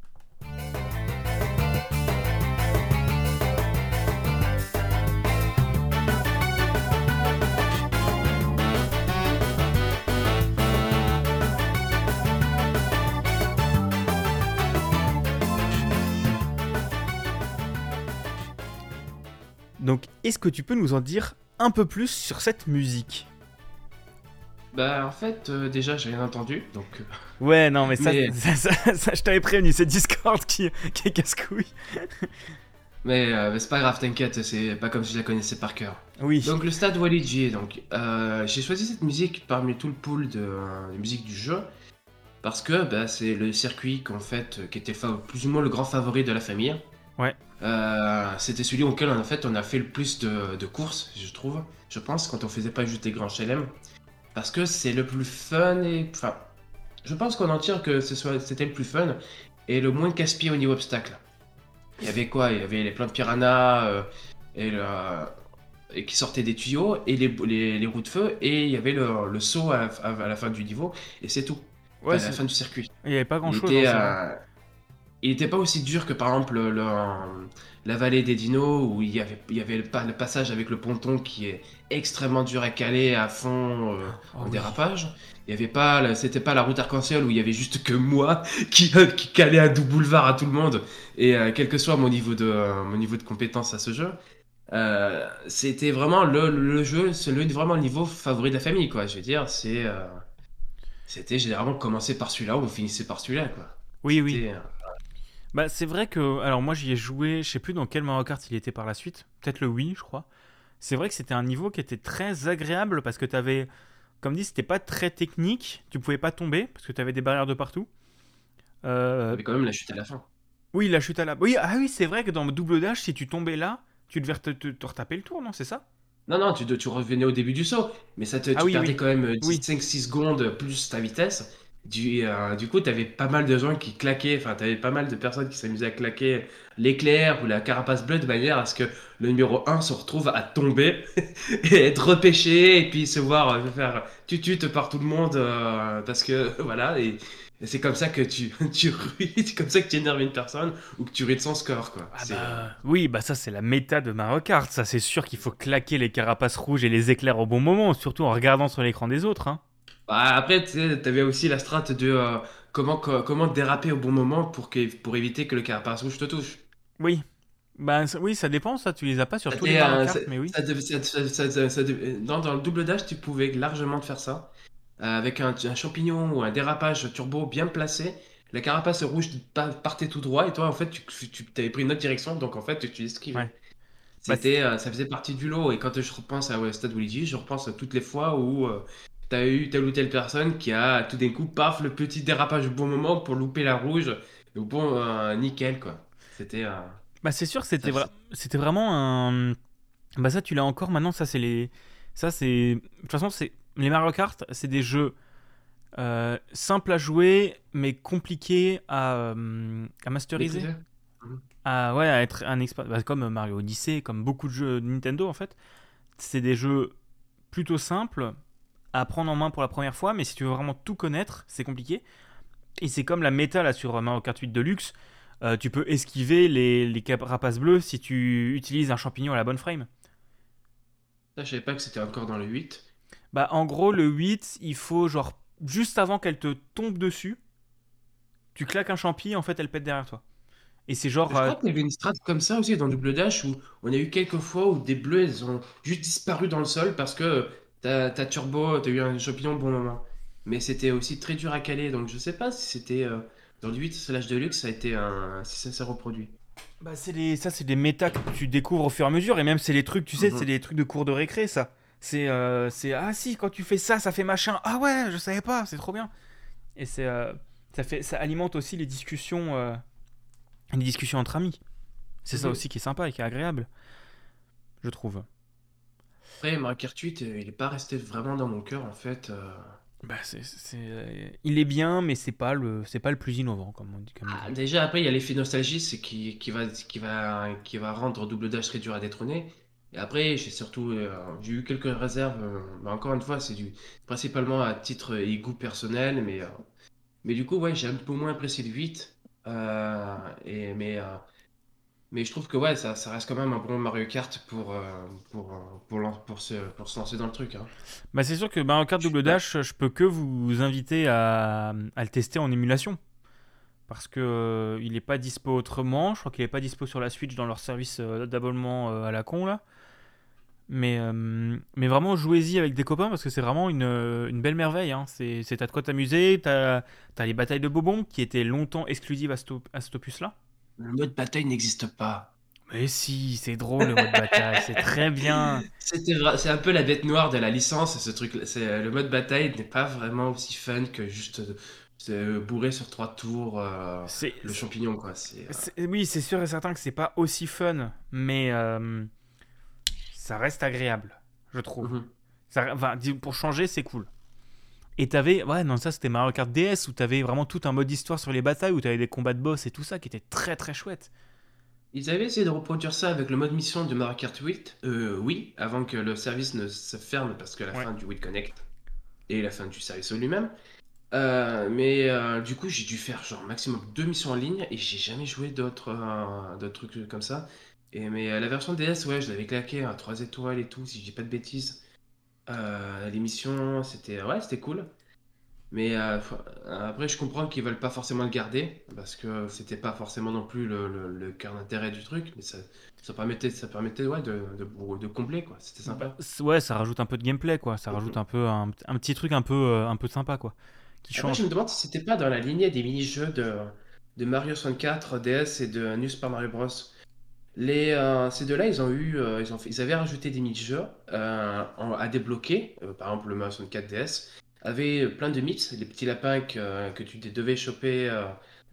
Donc, est-ce que tu peux nous en dire un peu plus sur cette musique? Bah, en fait, euh, déjà, j'ai rien entendu, donc. Euh, ouais, non, mais, Ça, je t'avais prévenu, c'est Discord qui, qui est casse-couille. mais, euh, mais c'est pas grave, t'inquiète, c'est pas comme si je la connaissais par cœur. Oui. Donc, le stade Walidji, donc. j'ai choisi cette musique parmi tout le pool de, musique du jeu. Parce que bah, c'est le circuit qu'en fait, qui était plus ou moins le grand favori de la famille. Ouais. Euh, c'était celui auquel en fait on a fait le plus de, courses, je trouve, je pense, quand on faisait pas juste des grands chelem. Parce que c'est le plus fun et. Enfin, je pense qu'on en tire que c'était le plus fun et le moins casse-pied au niveau obstacle. Il y avait quoi? Il y avait les plans de piranha euh, et, le, et qui sortaient des tuyaux et les, les, roues de feu et il y avait le, saut à, la fin du niveau et c'est tout. Ouais, à la fin du circuit. Il n'y avait pas grand chose. Il n'était pas aussi dur que par exemple le, la vallée des dinos où il y avait, il y avait le, passage avec le ponton qui est extrêmement dur à caler à fond euh, oh en dérapage. Il y avait pas, c'était pas la route arc-en-ciel où il y avait juste que moi qui, euh, qui calait un double boulevard à tout le monde et euh, quel que soit mon niveau de, mon niveau de compétence à ce jeu. c'était vraiment le, jeu, c'est vraiment le niveau favori de la famille, quoi. Je veux dire, c'est, c'était généralement commencer par celui-là ou finissait par celui-là, quoi. Oui, oui. Bah, c'est vrai que. Alors, moi, j'y ai joué, je sais plus dans quel Mario Kart il était par la suite. Peut-être le Wii, je crois. C'est vrai que c'était un niveau qui était très agréable parce que tu avais. Comme dit, c'était pas très technique. Tu pouvais pas tomber parce que tu avais des barrières de partout. Euh... Mais quand même la chute à la fin. Oui, la chute à la. Oui, ah oui, c'est vrai que dans Double Dash, si tu tombais là, tu devais te, te, retaper le tour, non C'est ça? Non, non, tu, tu revenais au début du saut, mais ça te, ah tu perdais quand même 5-6 secondes plus ta vitesse. Du, euh, du coup, tu avais pas mal de gens qui claquaient, enfin, tu avais pas mal de personnes qui s'amusaient à claquer l'éclair ou la carapace bleue de manière à ce que le numéro 1 se retrouve à tomber et être repêché et puis se voir euh, faire tutute par tout le monde euh, parce que voilà, et, c'est comme ça que tu, tu c'est comme ça que tu énerves une personne ou que tu ruines son score, quoi. Ah bah, oui, bah ça, c'est la méta de Mario Kart, ça, c'est sûr qu'il faut claquer les carapaces rouges et les éclairs au bon moment, surtout en regardant sur l'écran des autres, hein. Bah, après, tu avais aussi la strat de euh, comment, comment déraper au bon moment pour, que, pour éviter que le carapace rouge te touche. Oui. Bah, oui, ça dépend, ça, tu les as pas sur tous les euh, mais oui. dans, dans, le double dash, tu pouvais largement te faire ça. Euh, avec un, champignon ou un dérapage turbo bien placé, la carapace rouge partait tout droit et toi, en fait, tu, tu avais pris une autre direction, donc en fait, tu esquivais. C'était, ça faisait partie du lot. Et quand je repense à Stade Luigi, je repense à toutes les fois où t'as eu telle ou telle personne qui a tout d'un coup, paf, le petit dérapage au bon moment pour louper la rouge. Au bon, euh, nickel, quoi. C'était. Euh, bah, c'est sûr, c'était c'était vraiment un. Bah, ça, tu l'as encore. Maintenant, ça, c'est les. Ça, c'est. De toute façon, c'est. Les Mario Kart, c'est des jeux euh, simples à jouer, mais compliqués à, à masteriser. À, ouais, à être un expert. Bah, comme Mario Odyssey, comme beaucoup de jeux de Nintendo, en fait. C'est des jeux plutôt simples, à prendre en main pour la première fois, mais si tu veux vraiment tout connaître, c'est compliqué. Et c'est comme la méta là sur Mario Kart 8 Deluxe. Euh, tu peux esquiver les, les carapaces bleues si tu utilises un champignon à la bonne frame. Ça, je savais pas que c'était encore dans le 8. Bah, en gros, le 8, il faut genre juste avant qu'elle te tombe dessus, tu claques un champi, en fait, elle pète derrière toi. Et c'est genre. Je crois euh, qu'il y avait une strat comme ça aussi dans Double Dash où on a eu quelques fois où des bleus, elles ont juste disparu dans le sol parce que t'as turbo, t'as eu un champignon bon moment. Mais c'était aussi très dur à caler, donc je sais pas si c'était euh, dans le 8 slash Deluxe, ça a été un... si ça s'est reproduit. Bah c'est les, ça c'est des méta que tu découvres au fur et à mesure et même c'est les trucs tu sais Mhm. c'est des trucs de cours de récré ça c'est euh, c'est ah si quand tu fais ça ça fait machin ah ouais je savais pas c'est trop bien et c'est euh, ça fait ça alimente aussi les discussions euh, les discussions entre amis c'est ça Mhm. aussi qui est sympa et qui est agréable je trouve Après, 8, euh, il est pas resté vraiment dans mon cœur en fait. euh. bah c'est c'est, euh, il est bien mais c'est pas le c'est pas le plus innovant comme on dit comme on Ah, dit. déjà, après, il y a l'effet nostalgie, c'est qui, qui va, qui va, qui va rendre Double Dash très dur à détrôner. Et après, j'ai surtout euh, j'ai eu quelques réserves. euh, mais encore une fois, c'est du principalement à titre et goût personnel, mais euh, mais du coup, ouais, j'ai un peu moins apprécié le 8. euh, et mais mais je trouve que ouais, ça, ça reste quand même un bon Mario Kart pour euh, pour euh, pour, lan- pour se pour se lancer dans le truc. Hein. Bah c'est sûr que Mario Kart Double Dash, je peux que vous inviter à, à le tester en émulation. Parce que euh, il est pas dispo autrement. Je crois qu'il est pas dispo sur la Switch dans leur service euh, d'abonnement à la con là. Mais, mais vraiment, jouez-y avec des copains parce que c'est vraiment une, une belle merveille. Hein. C'est t'as de quoi t'amuser. T'as as les batailles de Bobon qui étaient longtemps exclusives à, ce- à cet opus là. Le mode bataille n'existe pas. Mais si, c'est drôle le mode bataille, c'est très bien. C'est un peu la bête noire de la licence, ce truc. C'est le mode bataille n'est pas vraiment aussi fun que juste euh, bourrer sur trois tours euh, le champignon quoi. Euh, Oui, c'est sûr et certain que c'est pas aussi fun, mais euh, ça reste agréable, je trouve. mhm. Ça, enfin, dis- pour changer, c'est cool. Et t'avais, ouais, non, ça c'était Mario Kart DS où t'avais vraiment tout un mode histoire sur les batailles, où t'avais des combats de boss et tout ça qui était très très chouette. Ils avaient essayé de reproduire ça avec le mode mission de Mario Kart 8. Euh, oui, avant que le service ne se ferme parce que la Ouais. fin du 8 Connect et la fin du service lui-même. Euh, mais euh, du coup, j'ai dû faire genre maximum deux missions en ligne et j'ai jamais joué d'autres euh, trucs comme ça. Et mais la version DS, ouais, je l'avais claqué à 3 étoiles et tout, si je dis pas de bêtises. Euh, les missions, c'était ouais, c'était cool. Mais euh, après, je comprends qu'ils veulent pas forcément le garder parce que c'était pas forcément non plus le, le, le cœur d'intérêt du truc, mais ça, ça permettait, ça permettait ouais, de, de, de combler quoi. C'était sympa. C- Ouais, ça rajoute un peu de gameplay, quoi. Ça rajoute un peu un, un petit truc un peu, euh, un peu sympa, quoi. Qui Après, change. je me demande si c'était pas dans la lignée des mini-jeux de, de Mario 64, DS et de New Super Mario Bros. Euh, ces deux-là, ils eu, euh, ils avaient rajouté des mini-jeux euh, à débloquer. Par exemple, le Mario 64 DS avait plein de mythes, les petits lapins que, tu devais choper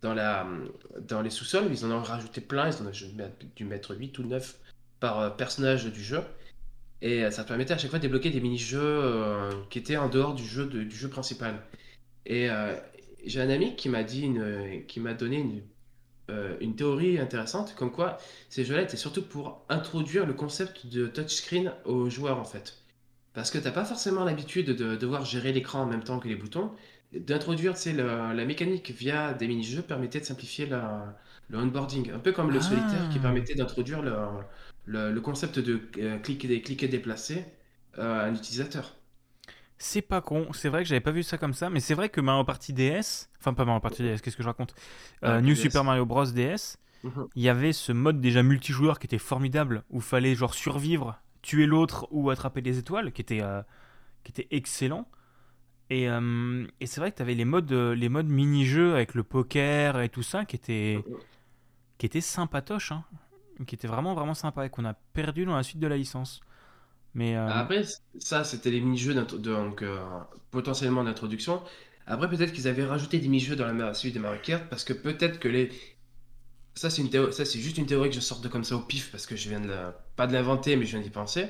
dans les sous-sols. Ils en ont rajouté plein. Ils en ont dû mettre 8 ou 9 par personnage du jeu. Et ça permettait à chaque fois de débloquer des mini-jeux qui étaient en dehors du jeu, principal. Et j'ai un ami qui m'a donné une, euh, une théorie intéressante, comme quoi ces jeux-là étaient surtout pour introduire le concept de touchscreen aux joueurs en fait. Parce que t'as pas forcément l'habitude de devoir gérer l'écran en même temps que les boutons. D'introduire, le- la mécanique via des mini-jeux permettait de simplifier la- le onboarding. Un peu comme le Ah. solitaire qui permettait d'introduire le, le, le concept de euh, cliquer, cliquer déplacer euh, à un utilisateur. C'est pas con, c'est vrai que j'avais pas vu ça comme ça, mais c'est vrai que Mario Party DS, enfin pas Mario Party DS, qu'est-ce que je raconte? Euh, Ah, New DS. Super Mario Bros DS, Mhm. il y avait ce mode déjà multijoueur qui était formidable, où fallait genre survivre, tuer l'autre ou attraper des étoiles, qui était, euh, qui était excellent. Et, euh, et c'est vrai que tu avais les modes, les modes mini-jeux avec le poker et tout ça qui étaient, qui étaient sympatoches, hein, qui étaient vraiment vraiment sympa et qu'on a perdu dans la suite de la licence. Mais euh, Après, c- ça, c'était les mini-jeux donc, euh, potentiellement d'introduction. Après, peut-être qu'ils avaient rajouté des mini-jeux dans la suite de Mario Kart parce que peut-être que les. Ça, c'est théo- juste une théorie que je sors de comme ça au pif parce que je viens de la- pas de l'inventer, mais je viens d'y penser.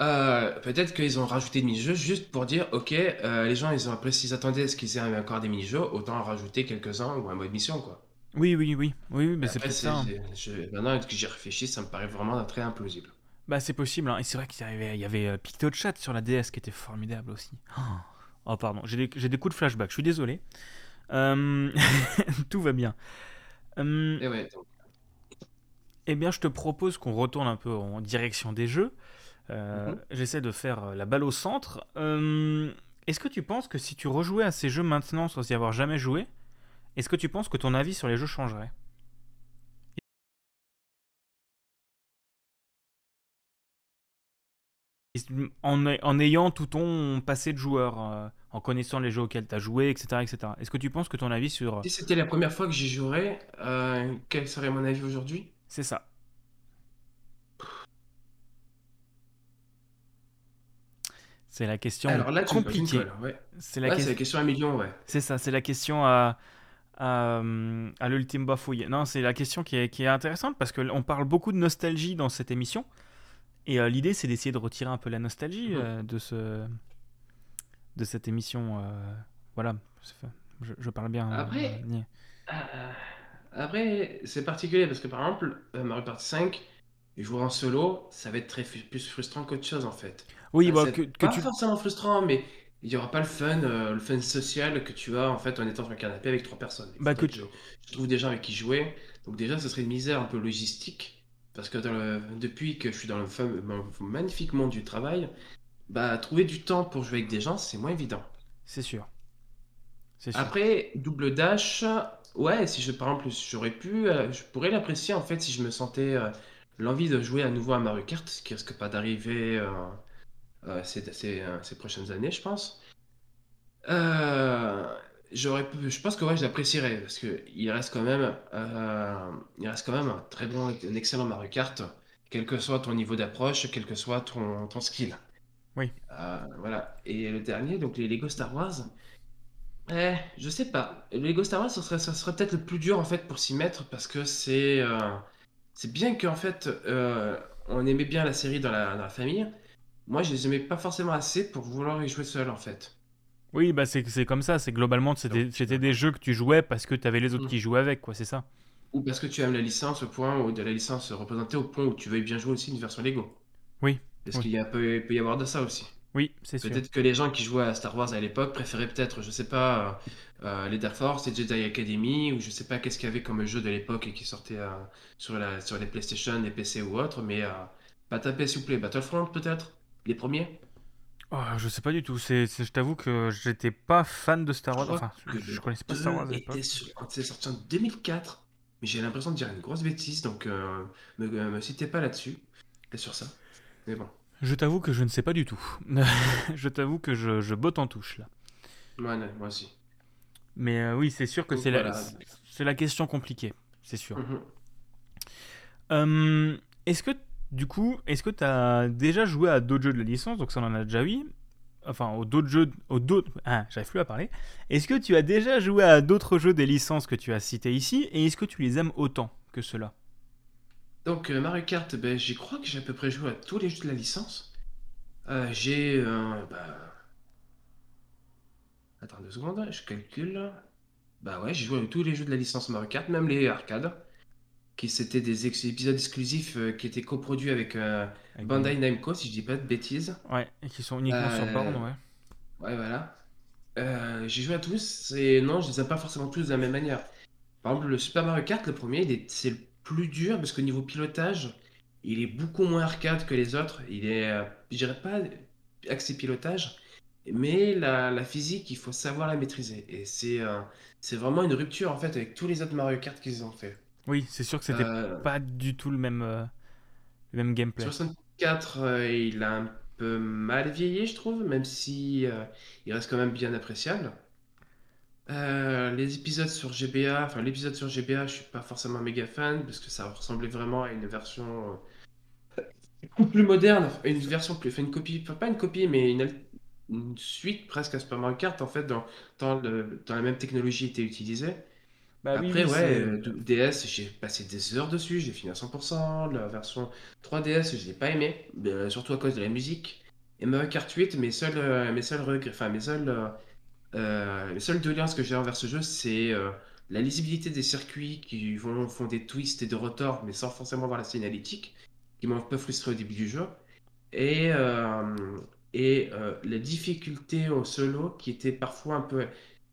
Euh, peut-être qu'ils ont rajouté des mini-jeux juste pour dire, ok, les gens, ils ont apprécié, ils attendaient à ce qu'ils aient encore des mini-jeux, autant en rajouter quelques-uns ou un mode mission, quoi. oui, oui, oui, oui, mais c'est Après, c'est- ça. hein. je- maintenant que j'y réfléchis, ça me paraît vraiment très implausible. Bah c'est possible, hein. et c'est vrai qu'il y avait, il y avait euh, PictoChat sur la DS qui était formidable aussi. Oh, pardon, j'ai des, coups de flashback, je suis désolé. Euh, Tout va bien. Et ouais, donc, eh bien, je te propose qu'on retourne un peu en direction des jeux. Euh, mhm. J'essaie de faire euh, la balle au centre. Est-ce que tu penses que si tu rejouais à ces jeux maintenant sans y avoir jamais joué, est-ce que tu penses que ton avis sur les jeux changerait? En, en ayant tout ton passé de joueur, euh, en connaissant les jeux auxquels tu as joué, etc. etc. Est-ce que tu penses que ton avis sur... Si c'était la première fois que j'y jouerais, euh, quel serait mon avis aujourd'hui? C'est ça. C'est la question Alors là, compliquée. ouais. C'est la question... la question à million, ouais. C'est ça, c'est la question à, à, euh, à l'ultime bafouille. Non, c'est la question qui est, qui est intéressante parce qu'on parle beaucoup de nostalgie dans cette émission. Et euh, l'idée, c'est d'essayer de retirer un peu la nostalgie Mhm. euh, de, ce, de cette émission. euh, voilà, je, je parle bien. Après, Nier. euh, après, c'est particulier parce que par exemple, euh, Mario Party 5, jouer en solo, ça va être très fu- plus frustrant qu'autre chose en fait. Oui, bah, que, c'est que pas tu. forcément frustrant, mais il n'y aura pas le fun, euh, le fun social que tu as en fait en étant sur un canapé avec trois personnes. Il Bah, que faudrait que tu- je, je trouve des gens avec qui jouer. Donc déjà, ce serait une misère un peu logistique parce que dans le- depuis que je suis dans le fameux- magnifique monde du travail, bah trouver du temps pour jouer avec des gens, c'est moins évident. C'est sûr. Après, double dash, ouais, si je, par exemple, j'aurais pu, euh, je pourrais l'apprécier en fait si je me sentais euh, l'envie de jouer à nouveau à Mario Kart, ce qui risque pas d'arriver euh, ces, ces, ces prochaines années, je pense. J'aurais je pense que ouais, je l'apprécierais parce que il reste quand même, euh, il reste quand même un très bon, un excellent Mario Kart, quel que soit ton niveau d'approche, quel que soit ton, ton skill. Oui. Euh, voilà. Et le dernier, donc les Lego Star Wars. Eh, je sais pas. Le Lego Star Wars, ça serait, ça serait peut-être le plus dur en fait pour s'y mettre parce que c'est euh, c'est bien qu'en fait on aimait bien la série dans la, dans la famille. Moi, je les aimais pas forcément assez pour vouloir y jouer seul en fait. Oui, bah, c'est c'est comme ça. C'est globalement, c'était c'était des jeux que tu jouais parce que tu avais les autres hmm. qui jouaient avec, quoi, c'est ça. Ou parce que tu aimes la licence au point où de la licence représentée au point où tu veuilles bien jouer aussi une version Lego. Oui, Parce oui, qu'il y a un peu, il peut y avoir de ça aussi. oui, c'est sûr. Peut-être que les gens qui jouaient à Star Wars à l'époque préféraient peut-être, je sais pas, euh, euh, les Dark Force, les Jedi Academy, ou je sais pas qu'est-ce qu'il y avait comme jeu de l'époque et qui sortait euh, sur la, sur les PlayStation, les PC ou autres, mais euh, pas taper s'il vous plaît, Battlefront peut-être, les premiers? Oh, je sais pas du tout. C'est, je t'avoue que j'étais pas fan de Star Wars. Enfin, je, connaissais pas Star Wars 2 à l'époque. sur, quand c'est sorti en 2004, mais j'ai l'impression de dire une grosse bêtise, donc euh, me, me citez pas là-dessus, sur ça. Mais bon, Je t'avoue que je ne sais pas du tout. je t'avoue que je, je botte en touche là. moi, non, moi aussi. Mais euh, oui, c'est sûr que la, c'est la question compliquée, c'est sûr. Mhm. Euh, est-ce que, du coup, est-ce que tu as déjà joué à d'autres jeux de la licence? Donc ça, on en a déjà eu. Enfin, aux d'autres jeux. Aux. Ah, j'arrive plus à parler. Est-ce que tu as déjà joué à d'autres jeux des licences que tu as cités ici? Et est-ce que tu les aimes autant que ceux-là? Donc euh, Mario Kart, ben, j'y crois que j'ai à peu près joué à tous les jeux de la licence. Euh, j'ai... euh, Attends deux secondes, je calcule. Bah ouais, j'ai joué à tous les jeux de la licence Mario Kart, même les arcades, qui c'était des ex- épisodes exclusifs euh, qui étaient coproduits avec euh, Avec Bandai Namco, si je dis pas de bêtises. Ouais, et qui sont uniquement sur borne, Euh, ouais. Ouais, voilà. J'ai joué à tous, et non, je les aime pas forcément tous de la même manière. Par exemple, le Super Mario Kart, le premier, c'est le plus dur parce qu'au niveau pilotage, il est beaucoup moins arcade que les autres. Il est, je dirais pas axé pilotage, mais la, la physique, il faut savoir la maîtriser. Et c'est euh, c'est vraiment une rupture en fait avec tous les autres Mario Kart qu'ils ont fait. Oui, c'est sûr que c'était Euh, pas du tout le même, euh, le même gameplay. 64, euh, il a un peu mal vieilli, je trouve, même si il reste quand même bien appréciable. Euh, les épisodes sur GBA, enfin l'épisode sur GBA, je suis pas forcément méga fan parce que ça ressemblait vraiment à une version euh, plus moderne, une version plus, fait une copie, pas une copie, mais une, suite presque à Super Mario Kart en fait, dans, dans, le, dans la même technologie était utilisée. Bah Après, oui, ouais, euh, DS, j'ai passé des heures dessus, j'ai fini à 100%. La version 3DS, je l'ai pas aimé, euh, surtout à cause de la musique. Et Mario Kart 8, mes seuls, euh, mes seuls regrets, enfin mes seuls, euh, les seules doléances que j'ai envers ce jeu, c'est euh, la lisibilité des circuits qui vont, font des twists et des rotors, mais sans forcément voir la cinématique, qui m'ont un peu frustré au début du jeu. Et, euh, et la difficulté au solo qui était parfois un peu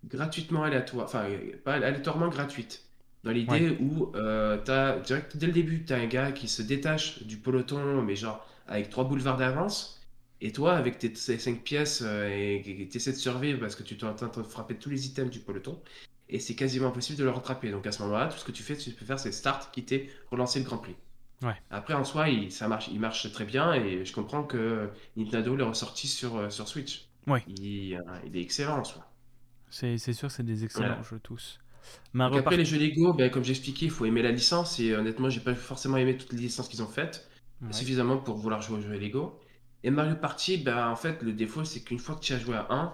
gratuitement aléatoire, enfin, pas aléatoirement gratuite. Dans l'idée où euh, t'as, direct, dès le début, tu as un gars qui se détache du peloton, mais genre avec trois boulevards d'avance. Et toi, avec tes 5 pièces, euh, et tu essaies de survivre parce que tu es en train de frapper tous les items du peloton. Et c'est quasiment impossible de le rattraper. Donc à ce moment-là, tout ce que tu fais, tu peux faire, c'est start, quitter, relancer le Grand Prix. Ouais. Après, en soi, il, ça marche, il marche très bien et je comprends que Nintendo l'ait ressorti sur, euh, sur Switch. Ouais. Il, euh, il est excellent en soi. C'est sûr, c'est des excellents Voilà. jeux tous. Donc après, les jeux Lego, ben, comme j'expliquais, il faut aimer la licence. Et honnêtement, j'ai pas forcément aimé toutes les licences qu'ils ont faites. Ouais. Suffisamment pour vouloir jouer aux jeux Lego. Et Mario Party, ben, en fait, le défaut, c'est qu'une fois que tu as joué à un,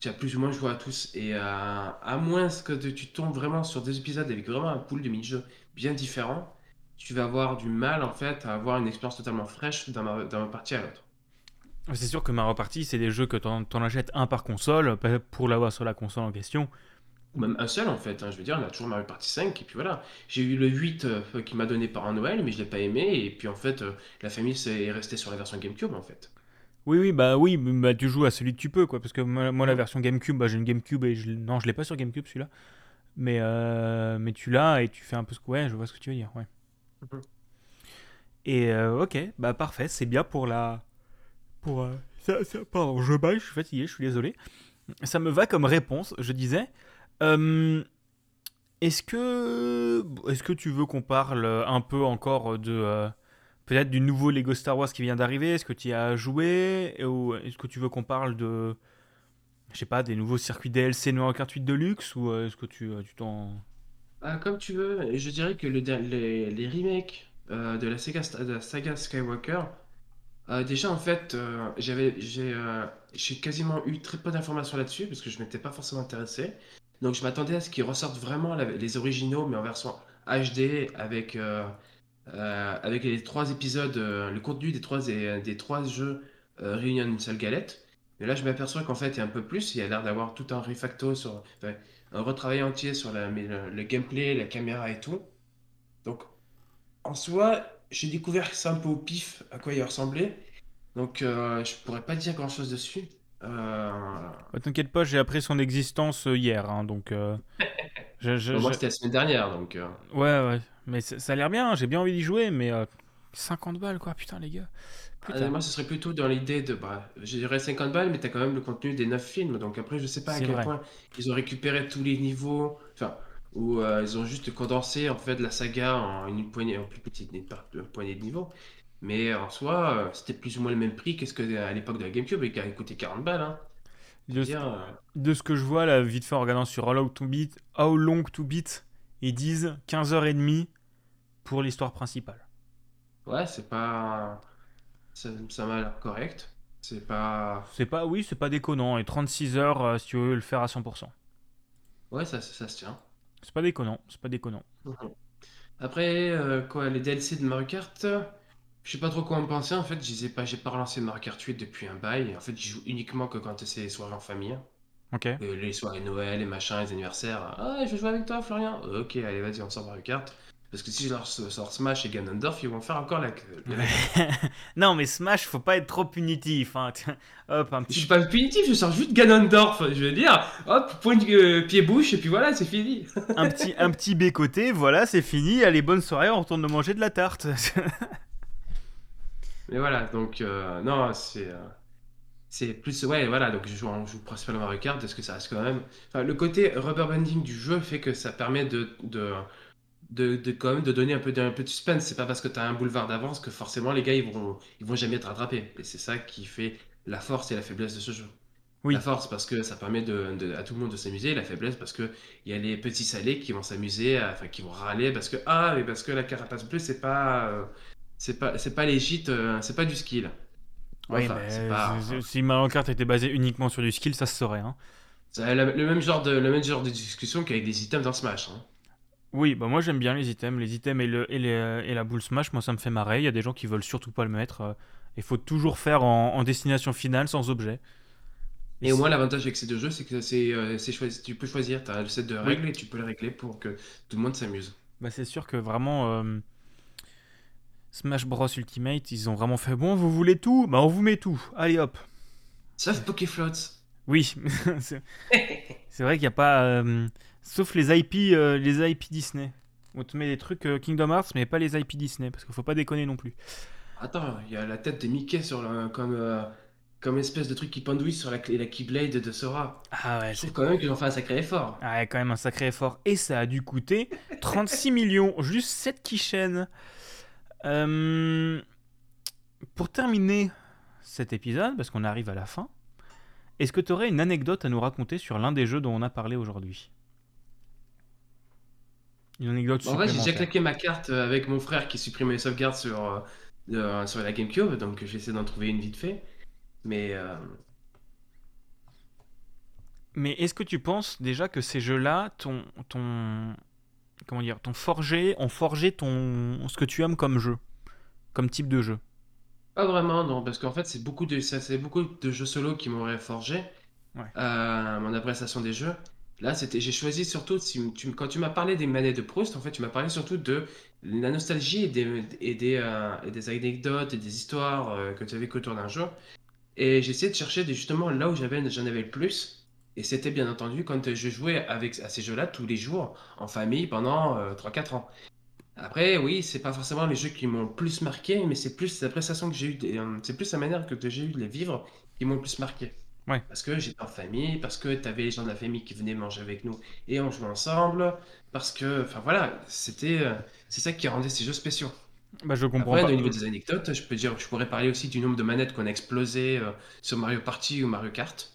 tu as plus ou moins joué à tous. Et euh, à moins que tu tombes vraiment sur des épisodes avec vraiment un pool de mini-jeux bien différents, tu vas avoir du mal, en fait, à avoir une expérience totalement fraîche d'un partie à l'autre. C'est sûr que Mario Party, c'est des jeux que t'en t'en achètes un par console pas pour l'avoir sur la console en question. Ou même un seul, en fait. hein. Je veux dire, on a toujours Mario Party 5. Et puis voilà. J'ai eu le 8 euh, qui m'a donné par un Noël, mais je l'ai pas aimé. Et puis en fait, euh, la famille s'est- est restée sur la version GameCube, en fait. Oui, oui, bah oui, bah, tu joues à celui que tu peux, quoi. Parce que moi, moi, la version GameCube, bah, j'ai une GameCube et je... non, je l'ai pas sur GameCube celui-là. Mais, euh, mais tu l'as et tu fais un peu ce que. Ouais, je vois ce que tu veux dire, ouais. Mhm. Et euh, ok, bah parfait, c'est bien pour la. Pour. euh, ça, ça- Pardon, je baille, je suis fatigué, je suis désolé. Ça me va comme réponse, je disais. Euh, Est-ce que. Est-ce que tu veux qu'on parle un peu encore de. euh, Peut-être du nouveau Lego Star Wars qui vient d'arriver, est-ce que tu y as joué? Ou est-ce que tu veux qu'on parle de. Je sais pas, des nouveaux circuits DLC Mario Kart 8 Deluxe Ou est-ce que tu t'en. Ah, comme tu veux. Je dirais que les, les remakes de la saga, de la saga Skywalker, euh, déjà en fait, euh, j'avais, j'ai, euh, j'ai quasiment eu très peu d'informations là-dessus parce que je m'étais pas forcément intéressé. Donc je m'attendais à ce qu'ils ressortent vraiment les originaux, mais en version HD avec, avec les trois épisodes, le contenu des trois, des trois jeux réunis en une seule galette. Mais là, je m'aperçois qu'en fait, il y a un peu plus. Il y a l'air d'avoir tout un refacto sur, un retravail entier sur le gameplay, la caméra et tout. Donc, en soi, j'ai découvert ça un peu au pif, à quoi il ressemblait. Donc, euh, je pourrais pas dire grand-chose dessus. Euh, Bah, T'inquiète pas, j'ai appris son existence euh, hier, hein, donc. euh, je- je- moi, je- c'était la semaine dernière, donc... euh, Ouais, ouais, mais ça a l'air bien, j'ai bien envie d'y jouer, mais euh, 50 balles quoi, putain les gars. Ah, Putain. moi, ce serait plutôt dans l'idée de, bah, je dirais 50 balles, mais t'as quand même le contenu des 9 films. Donc après, je sais pas à quel vrai. point ils ont récupéré tous les niveaux, enfin, ou euh, ils ont juste condensé en fait la saga en une poignée, en plus petite une par- une poignée de niveaux. Mais en soi, euh, c'était plus ou moins le même prix qu'est-ce que à l'époque de la GameCube et qui a coûté 40 balles. Hein. De, ce- Dire, euh, de ce que je vois là, vite fait en regardant sur How Long to Beat, How Long to Beat, ils disent 15h30 pour l'histoire principale. ouais, c'est pas, ça, ça m'a l'air correct. C'est pas, C'est pas, oui, c'est pas déconnant, et 36 heures euh, si tu veux le faire à 100%. ouais, ça, ça se tient. C'est pas déconnant, c'est pas déconnant. Après, euh, quoi, les DLC de Mario Kart, je sais pas trop quoi en penser. En fait, je sais pas, j'ai pas relancé Mario Kart 8 depuis un bail. En fait, j'y joue uniquement que quand c'est les soirées en famille. Ok. Euh, les soirées Noël, les machins, les anniversaires. Ah, je veux jouer avec toi, Florian. Ok, allez, vas-y, on sort Mario Kart. Parce que si je leur sors Smash et Ganondorf, ils vont faire encore la. la- non, mais Smash, faut pas être trop punitif. Hein. Hop, un Je suis pas punitif, je sors juste Ganondorf. Je veux dire, hop, point euh, pied-bouche, et puis voilà, c'est fini. un petit, un petit B côté, voilà, c'est fini. Allez, bonne soirée, on retourne manger de la tarte. Mais voilà, donc euh, non, c'est euh, c'est plus ouais, voilà, donc je joue, on joue principalement Mario Kart parce que ça reste quand même. Enfin, le côté rubber banding du jeu fait que ça permet de de de, de quand même de donner un peu de, un peu de suspense. C'est pas parce que tu as un boulevard d'avance que forcément les gars ils vont ils vont jamais te rattraper. Et c'est ça qui fait la force et la faiblesse de ce jeu. Oui. La force parce que ça permet de, de- à tout le monde de s'amuser. La faiblesse parce que il y a les petits salés qui vont s'amuser, enfin qui vont râler parce que ah mais parce que la carapace bleue c'est pas euh, c'est pas c'est pas légit, euh, c'est pas du skill. Oui, mais pas- si Mario Kart était basé uniquement sur du skill, ça se saurait. Hein. C'est le même genre de le même genre de discussion qu'avec des items dans Smash. hein. Oui, bah moi j'aime bien les items. Les items et, le, et, les- et la boule smash, moi ça me fait marrer. Il y a des gens qui veulent surtout pas le mettre. Il faut toujours faire en, en destination finale sans objet. Et au moins l'avantage avec ces deux jeux, c'est que c'est euh, choisi, tu peux choisir, tu as le set de règles et tu peux les régler pour que tout le monde s'amuse. Bah, c'est sûr que vraiment euh, Smash Bros Ultimate, ils ont vraiment fait bon, vous voulez tout? Bah on vous met tout. Allez hop. Sauf Pokéflots. Oui, c'est vrai qu'il n'y a pas. euh, sauf les IP, euh, les IP Disney. On te met les trucs euh, Kingdom Hearts, mais pas les IP Disney, parce qu'il faut pas déconner non plus. Attends, il y a la tête de Mickey sur le, comme, euh, comme espèce de truc qui pendouille sur la, Keyblade de Sora. Ah ouais, Je trouve quand même qu'ils ont fait un sacré effort. ah ouais, quand même un sacré effort. Et ça a dû coûter 36 millions, juste cette quichaine. Euh, pour terminer cet épisode, parce qu'on arrive à la fin, est-ce que tu aurais une anecdote à nous raconter sur l'un des jeux dont on a parlé aujourd'hui? Une anecdote En vrai, j'ai déjà claqué ma carte euh, avec mon frère qui supprimait les sauvegardes sur, euh, euh, sur la GameCube, donc j'essaie d'en trouver une vite fait. Mais euh, Mais est-ce que tu penses déjà que ces jeux-là, ton, ton, comment dire, ton forgé, ont forgé ton, ce que tu aimes comme jeu, comme type de jeu? Pas vraiment, non, parce qu'en fait, c'est beaucoup de, beaucoup de jeux solo qui m'auraient forgé Ouais. euh, mon appréciation des jeux. Là, c'était, j'ai choisi surtout, quand tu m'as parlé des manettes de Proust, en fait, tu m'as parlé surtout de la nostalgie et des, euh, anecdotes et des histoires euh, que tu avais autour d'un jeu. Et j'ai essayé de chercher justement là où j'en avais le plus. Et c'était bien entendu quand je jouais avec, à ces jeux-là tous les jours, en famille, pendant euh, 3-4 ans. Après, oui, c'est pas forcément les jeux qui m'ont le plus marqué, mais c'est plus l'appréciation que j'ai eu, des- euh, c'est plus la manière que j'ai eu de les vivre qui m'ont le plus marqué. Ouais. Parce que j'étais en famille, parce que t'avais les gens de la famille qui venaient manger avec nous et on jouait ensemble, parce que, enfin voilà, c'était, euh, c'est ça qui rendait ces jeux spéciaux. Bah je comprends Après, pas. au niveau des anecdotes, je peux dire, je pourrais parler aussi du nombre de manettes qu'on a explosé euh, sur Mario Party ou Mario Kart.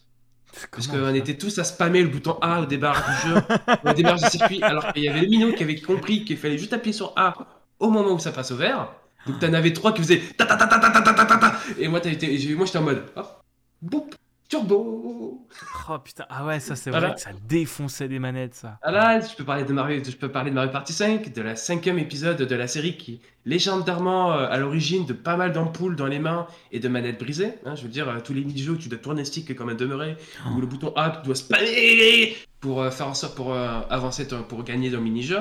Parce qu'on était tous à spammer le bouton A au débarrage du jeu, au débarrage du circuit, alors qu'il y avait le minot qui avait compris qu'il fallait juste appuyer sur A au moment où ça passe au vert. Donc t'en avais trois qui faisaient ta ta ta ta ta ta ta ta ta ta et moi t'as été, j'ai- moi j'étais en mode hop, boum, turbo. Oh putain, ah ouais, ça c'est Voilà. vrai que ça défonçait des manettes ça. Ah là, je peux parler de Mario, je peux parler de Mario Party 5, de la cinquième épisode de la série qui légendairement euh, à l'origine de pas mal d'ampoules dans les mains et de manettes brisées. hein. je veux dire, euh, tous les mini-jeux où tu dois tourner le stick comme un demeuré, ou le bouton A tu dois spammer pour euh, faire en sorte pour avancer, ton- pour gagner dans le mini-jeu.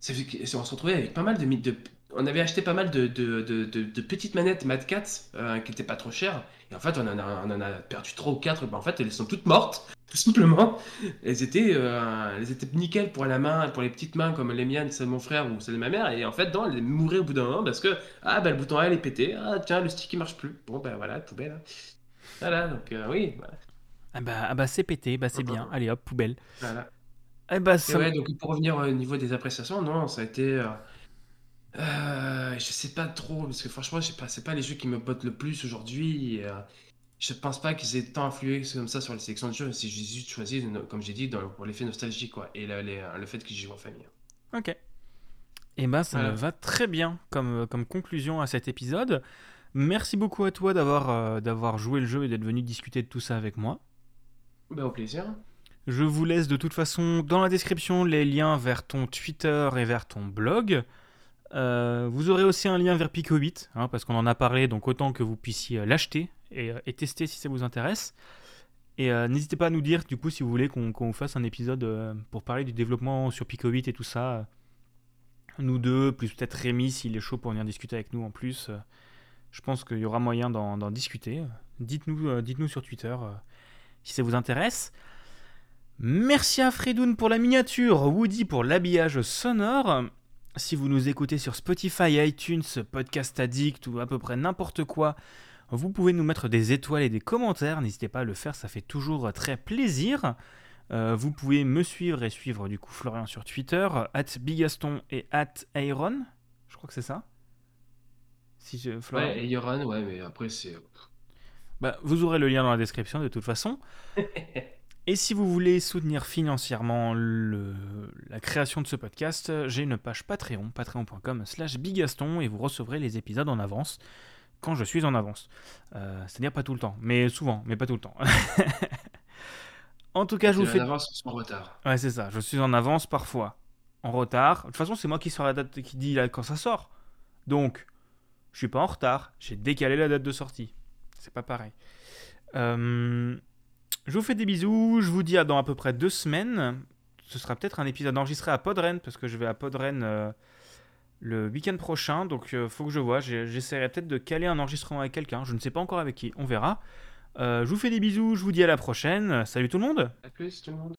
Ça fait que- on se retrouvait avec pas mal de, de- on avait acheté pas mal de, de, de, de- de petites manettes Mad Cats euh, qui étaient pas trop chères. Et en fait, on en a, on en a perdu 3 ou 4. Ben, en fait, elles sont toutes mortes, tout simplement. Elles étaient, euh, elles étaient nickel pour la main, pour les petites mains comme les miennes, celles de mon frère ou celles de ma mère. Et en fait, non, elles mouraient au bout d'un moment parce que ah, ben, le bouton A il est pété. Ah, tiens, le stick il marche plus. Bon, ben voilà, poubelle. hein. Voilà, donc euh, oui, voilà. Ah bah, ah bah c'est pété, bah c'est bien. Allez hop, poubelle. voilà. Eh bah ça. ouais, donc pour revenir au niveau des appréciations, non, ça a été. Euh, je sais pas trop, parce que franchement, je sais pas, c'est pas les jeux qui me bottent le plus aujourd'hui. et, euh, je pense pas qu'ils aient tant influé comme ça sur les sélections de jeux. J'ai juste choisi, comme j'ai dit, dans- pour l'effet nostalgie, quoi. Et le, les- le fait que j'y joue en famille. Ok. Et bah ça Voilà. me va très bien comme, comme conclusion à cet épisode. Merci beaucoup à toi d'avoir euh, d'avoir joué le jeu et d'être venu discuter de tout ça avec moi. Bah, au plaisir. Je vous laisse de toute façon dans la description les liens vers ton Twitter et vers ton blog. Euh, vous aurez aussi un lien vers Picobit, hein, parce qu'on en a parlé, donc autant que vous puissiez l'acheter et, euh, et tester si ça vous intéresse. Et euh, n'hésitez pas à nous dire du coup si vous voulez qu'on vous fasse un épisode euh, pour parler du développement sur Picobit et tout ça. euh, Nous deux, plus peut-être Rémi s'il est chaud pour venir discuter avec nous en plus. euh, je pense qu'il y aura moyen d'en discuter. Dites-nous euh, dites-nous sur Twitter euh, si ça vous intéresse. Merci à Fredoun pour la miniature, Woody pour l'habillage sonore. Si vous nous écoutez sur Spotify, iTunes, Podcast Addict ou à peu près n'importe quoi, vous pouvez nous mettre des étoiles et des commentaires. N'hésitez pas à le faire, ça fait toujours très plaisir. Euh, vous pouvez me suivre et suivre du coup Florian sur Twitter, at Bigaston et at Aaron. Je crois que c'est ça. Si je, Florian- Ouais, ouais, mais après, c'est. bah, vous aurez le lien dans la description de toute façon. Et si vous voulez soutenir financièrement le- la création de ce podcast, j'ai une page Patreon, patreon.com slash bigaston, et vous recevrez les épisodes en avance quand je suis en avance. Euh, C'est-à-dire pas tout le temps, mais souvent, mais pas tout le temps. en tout cas, je vous fais... en avance son retard. Ouais, c'est ça, je suis en avance parfois, en retard. De toute façon, c'est moi qui sors la date qui dit là, quand ça sort. Donc, je suis pas en retard, j'ai décalé la date de sortie. C'est pas pareil. Euh, je vous fais des bisous, je vous dis à dans à peu près deux semaines. Ce sera peut-être un épisode enregistré à Podren, parce que je vais à Podren euh, le week-end prochain, donc euh, faut que je vois. J'essaierai peut-être de caler un enregistrement avec quelqu'un, je ne sais pas encore avec qui, on verra. Euh, je vous fais des bisous, je vous dis à la prochaine. Salut tout le monde À plus, tout le monde.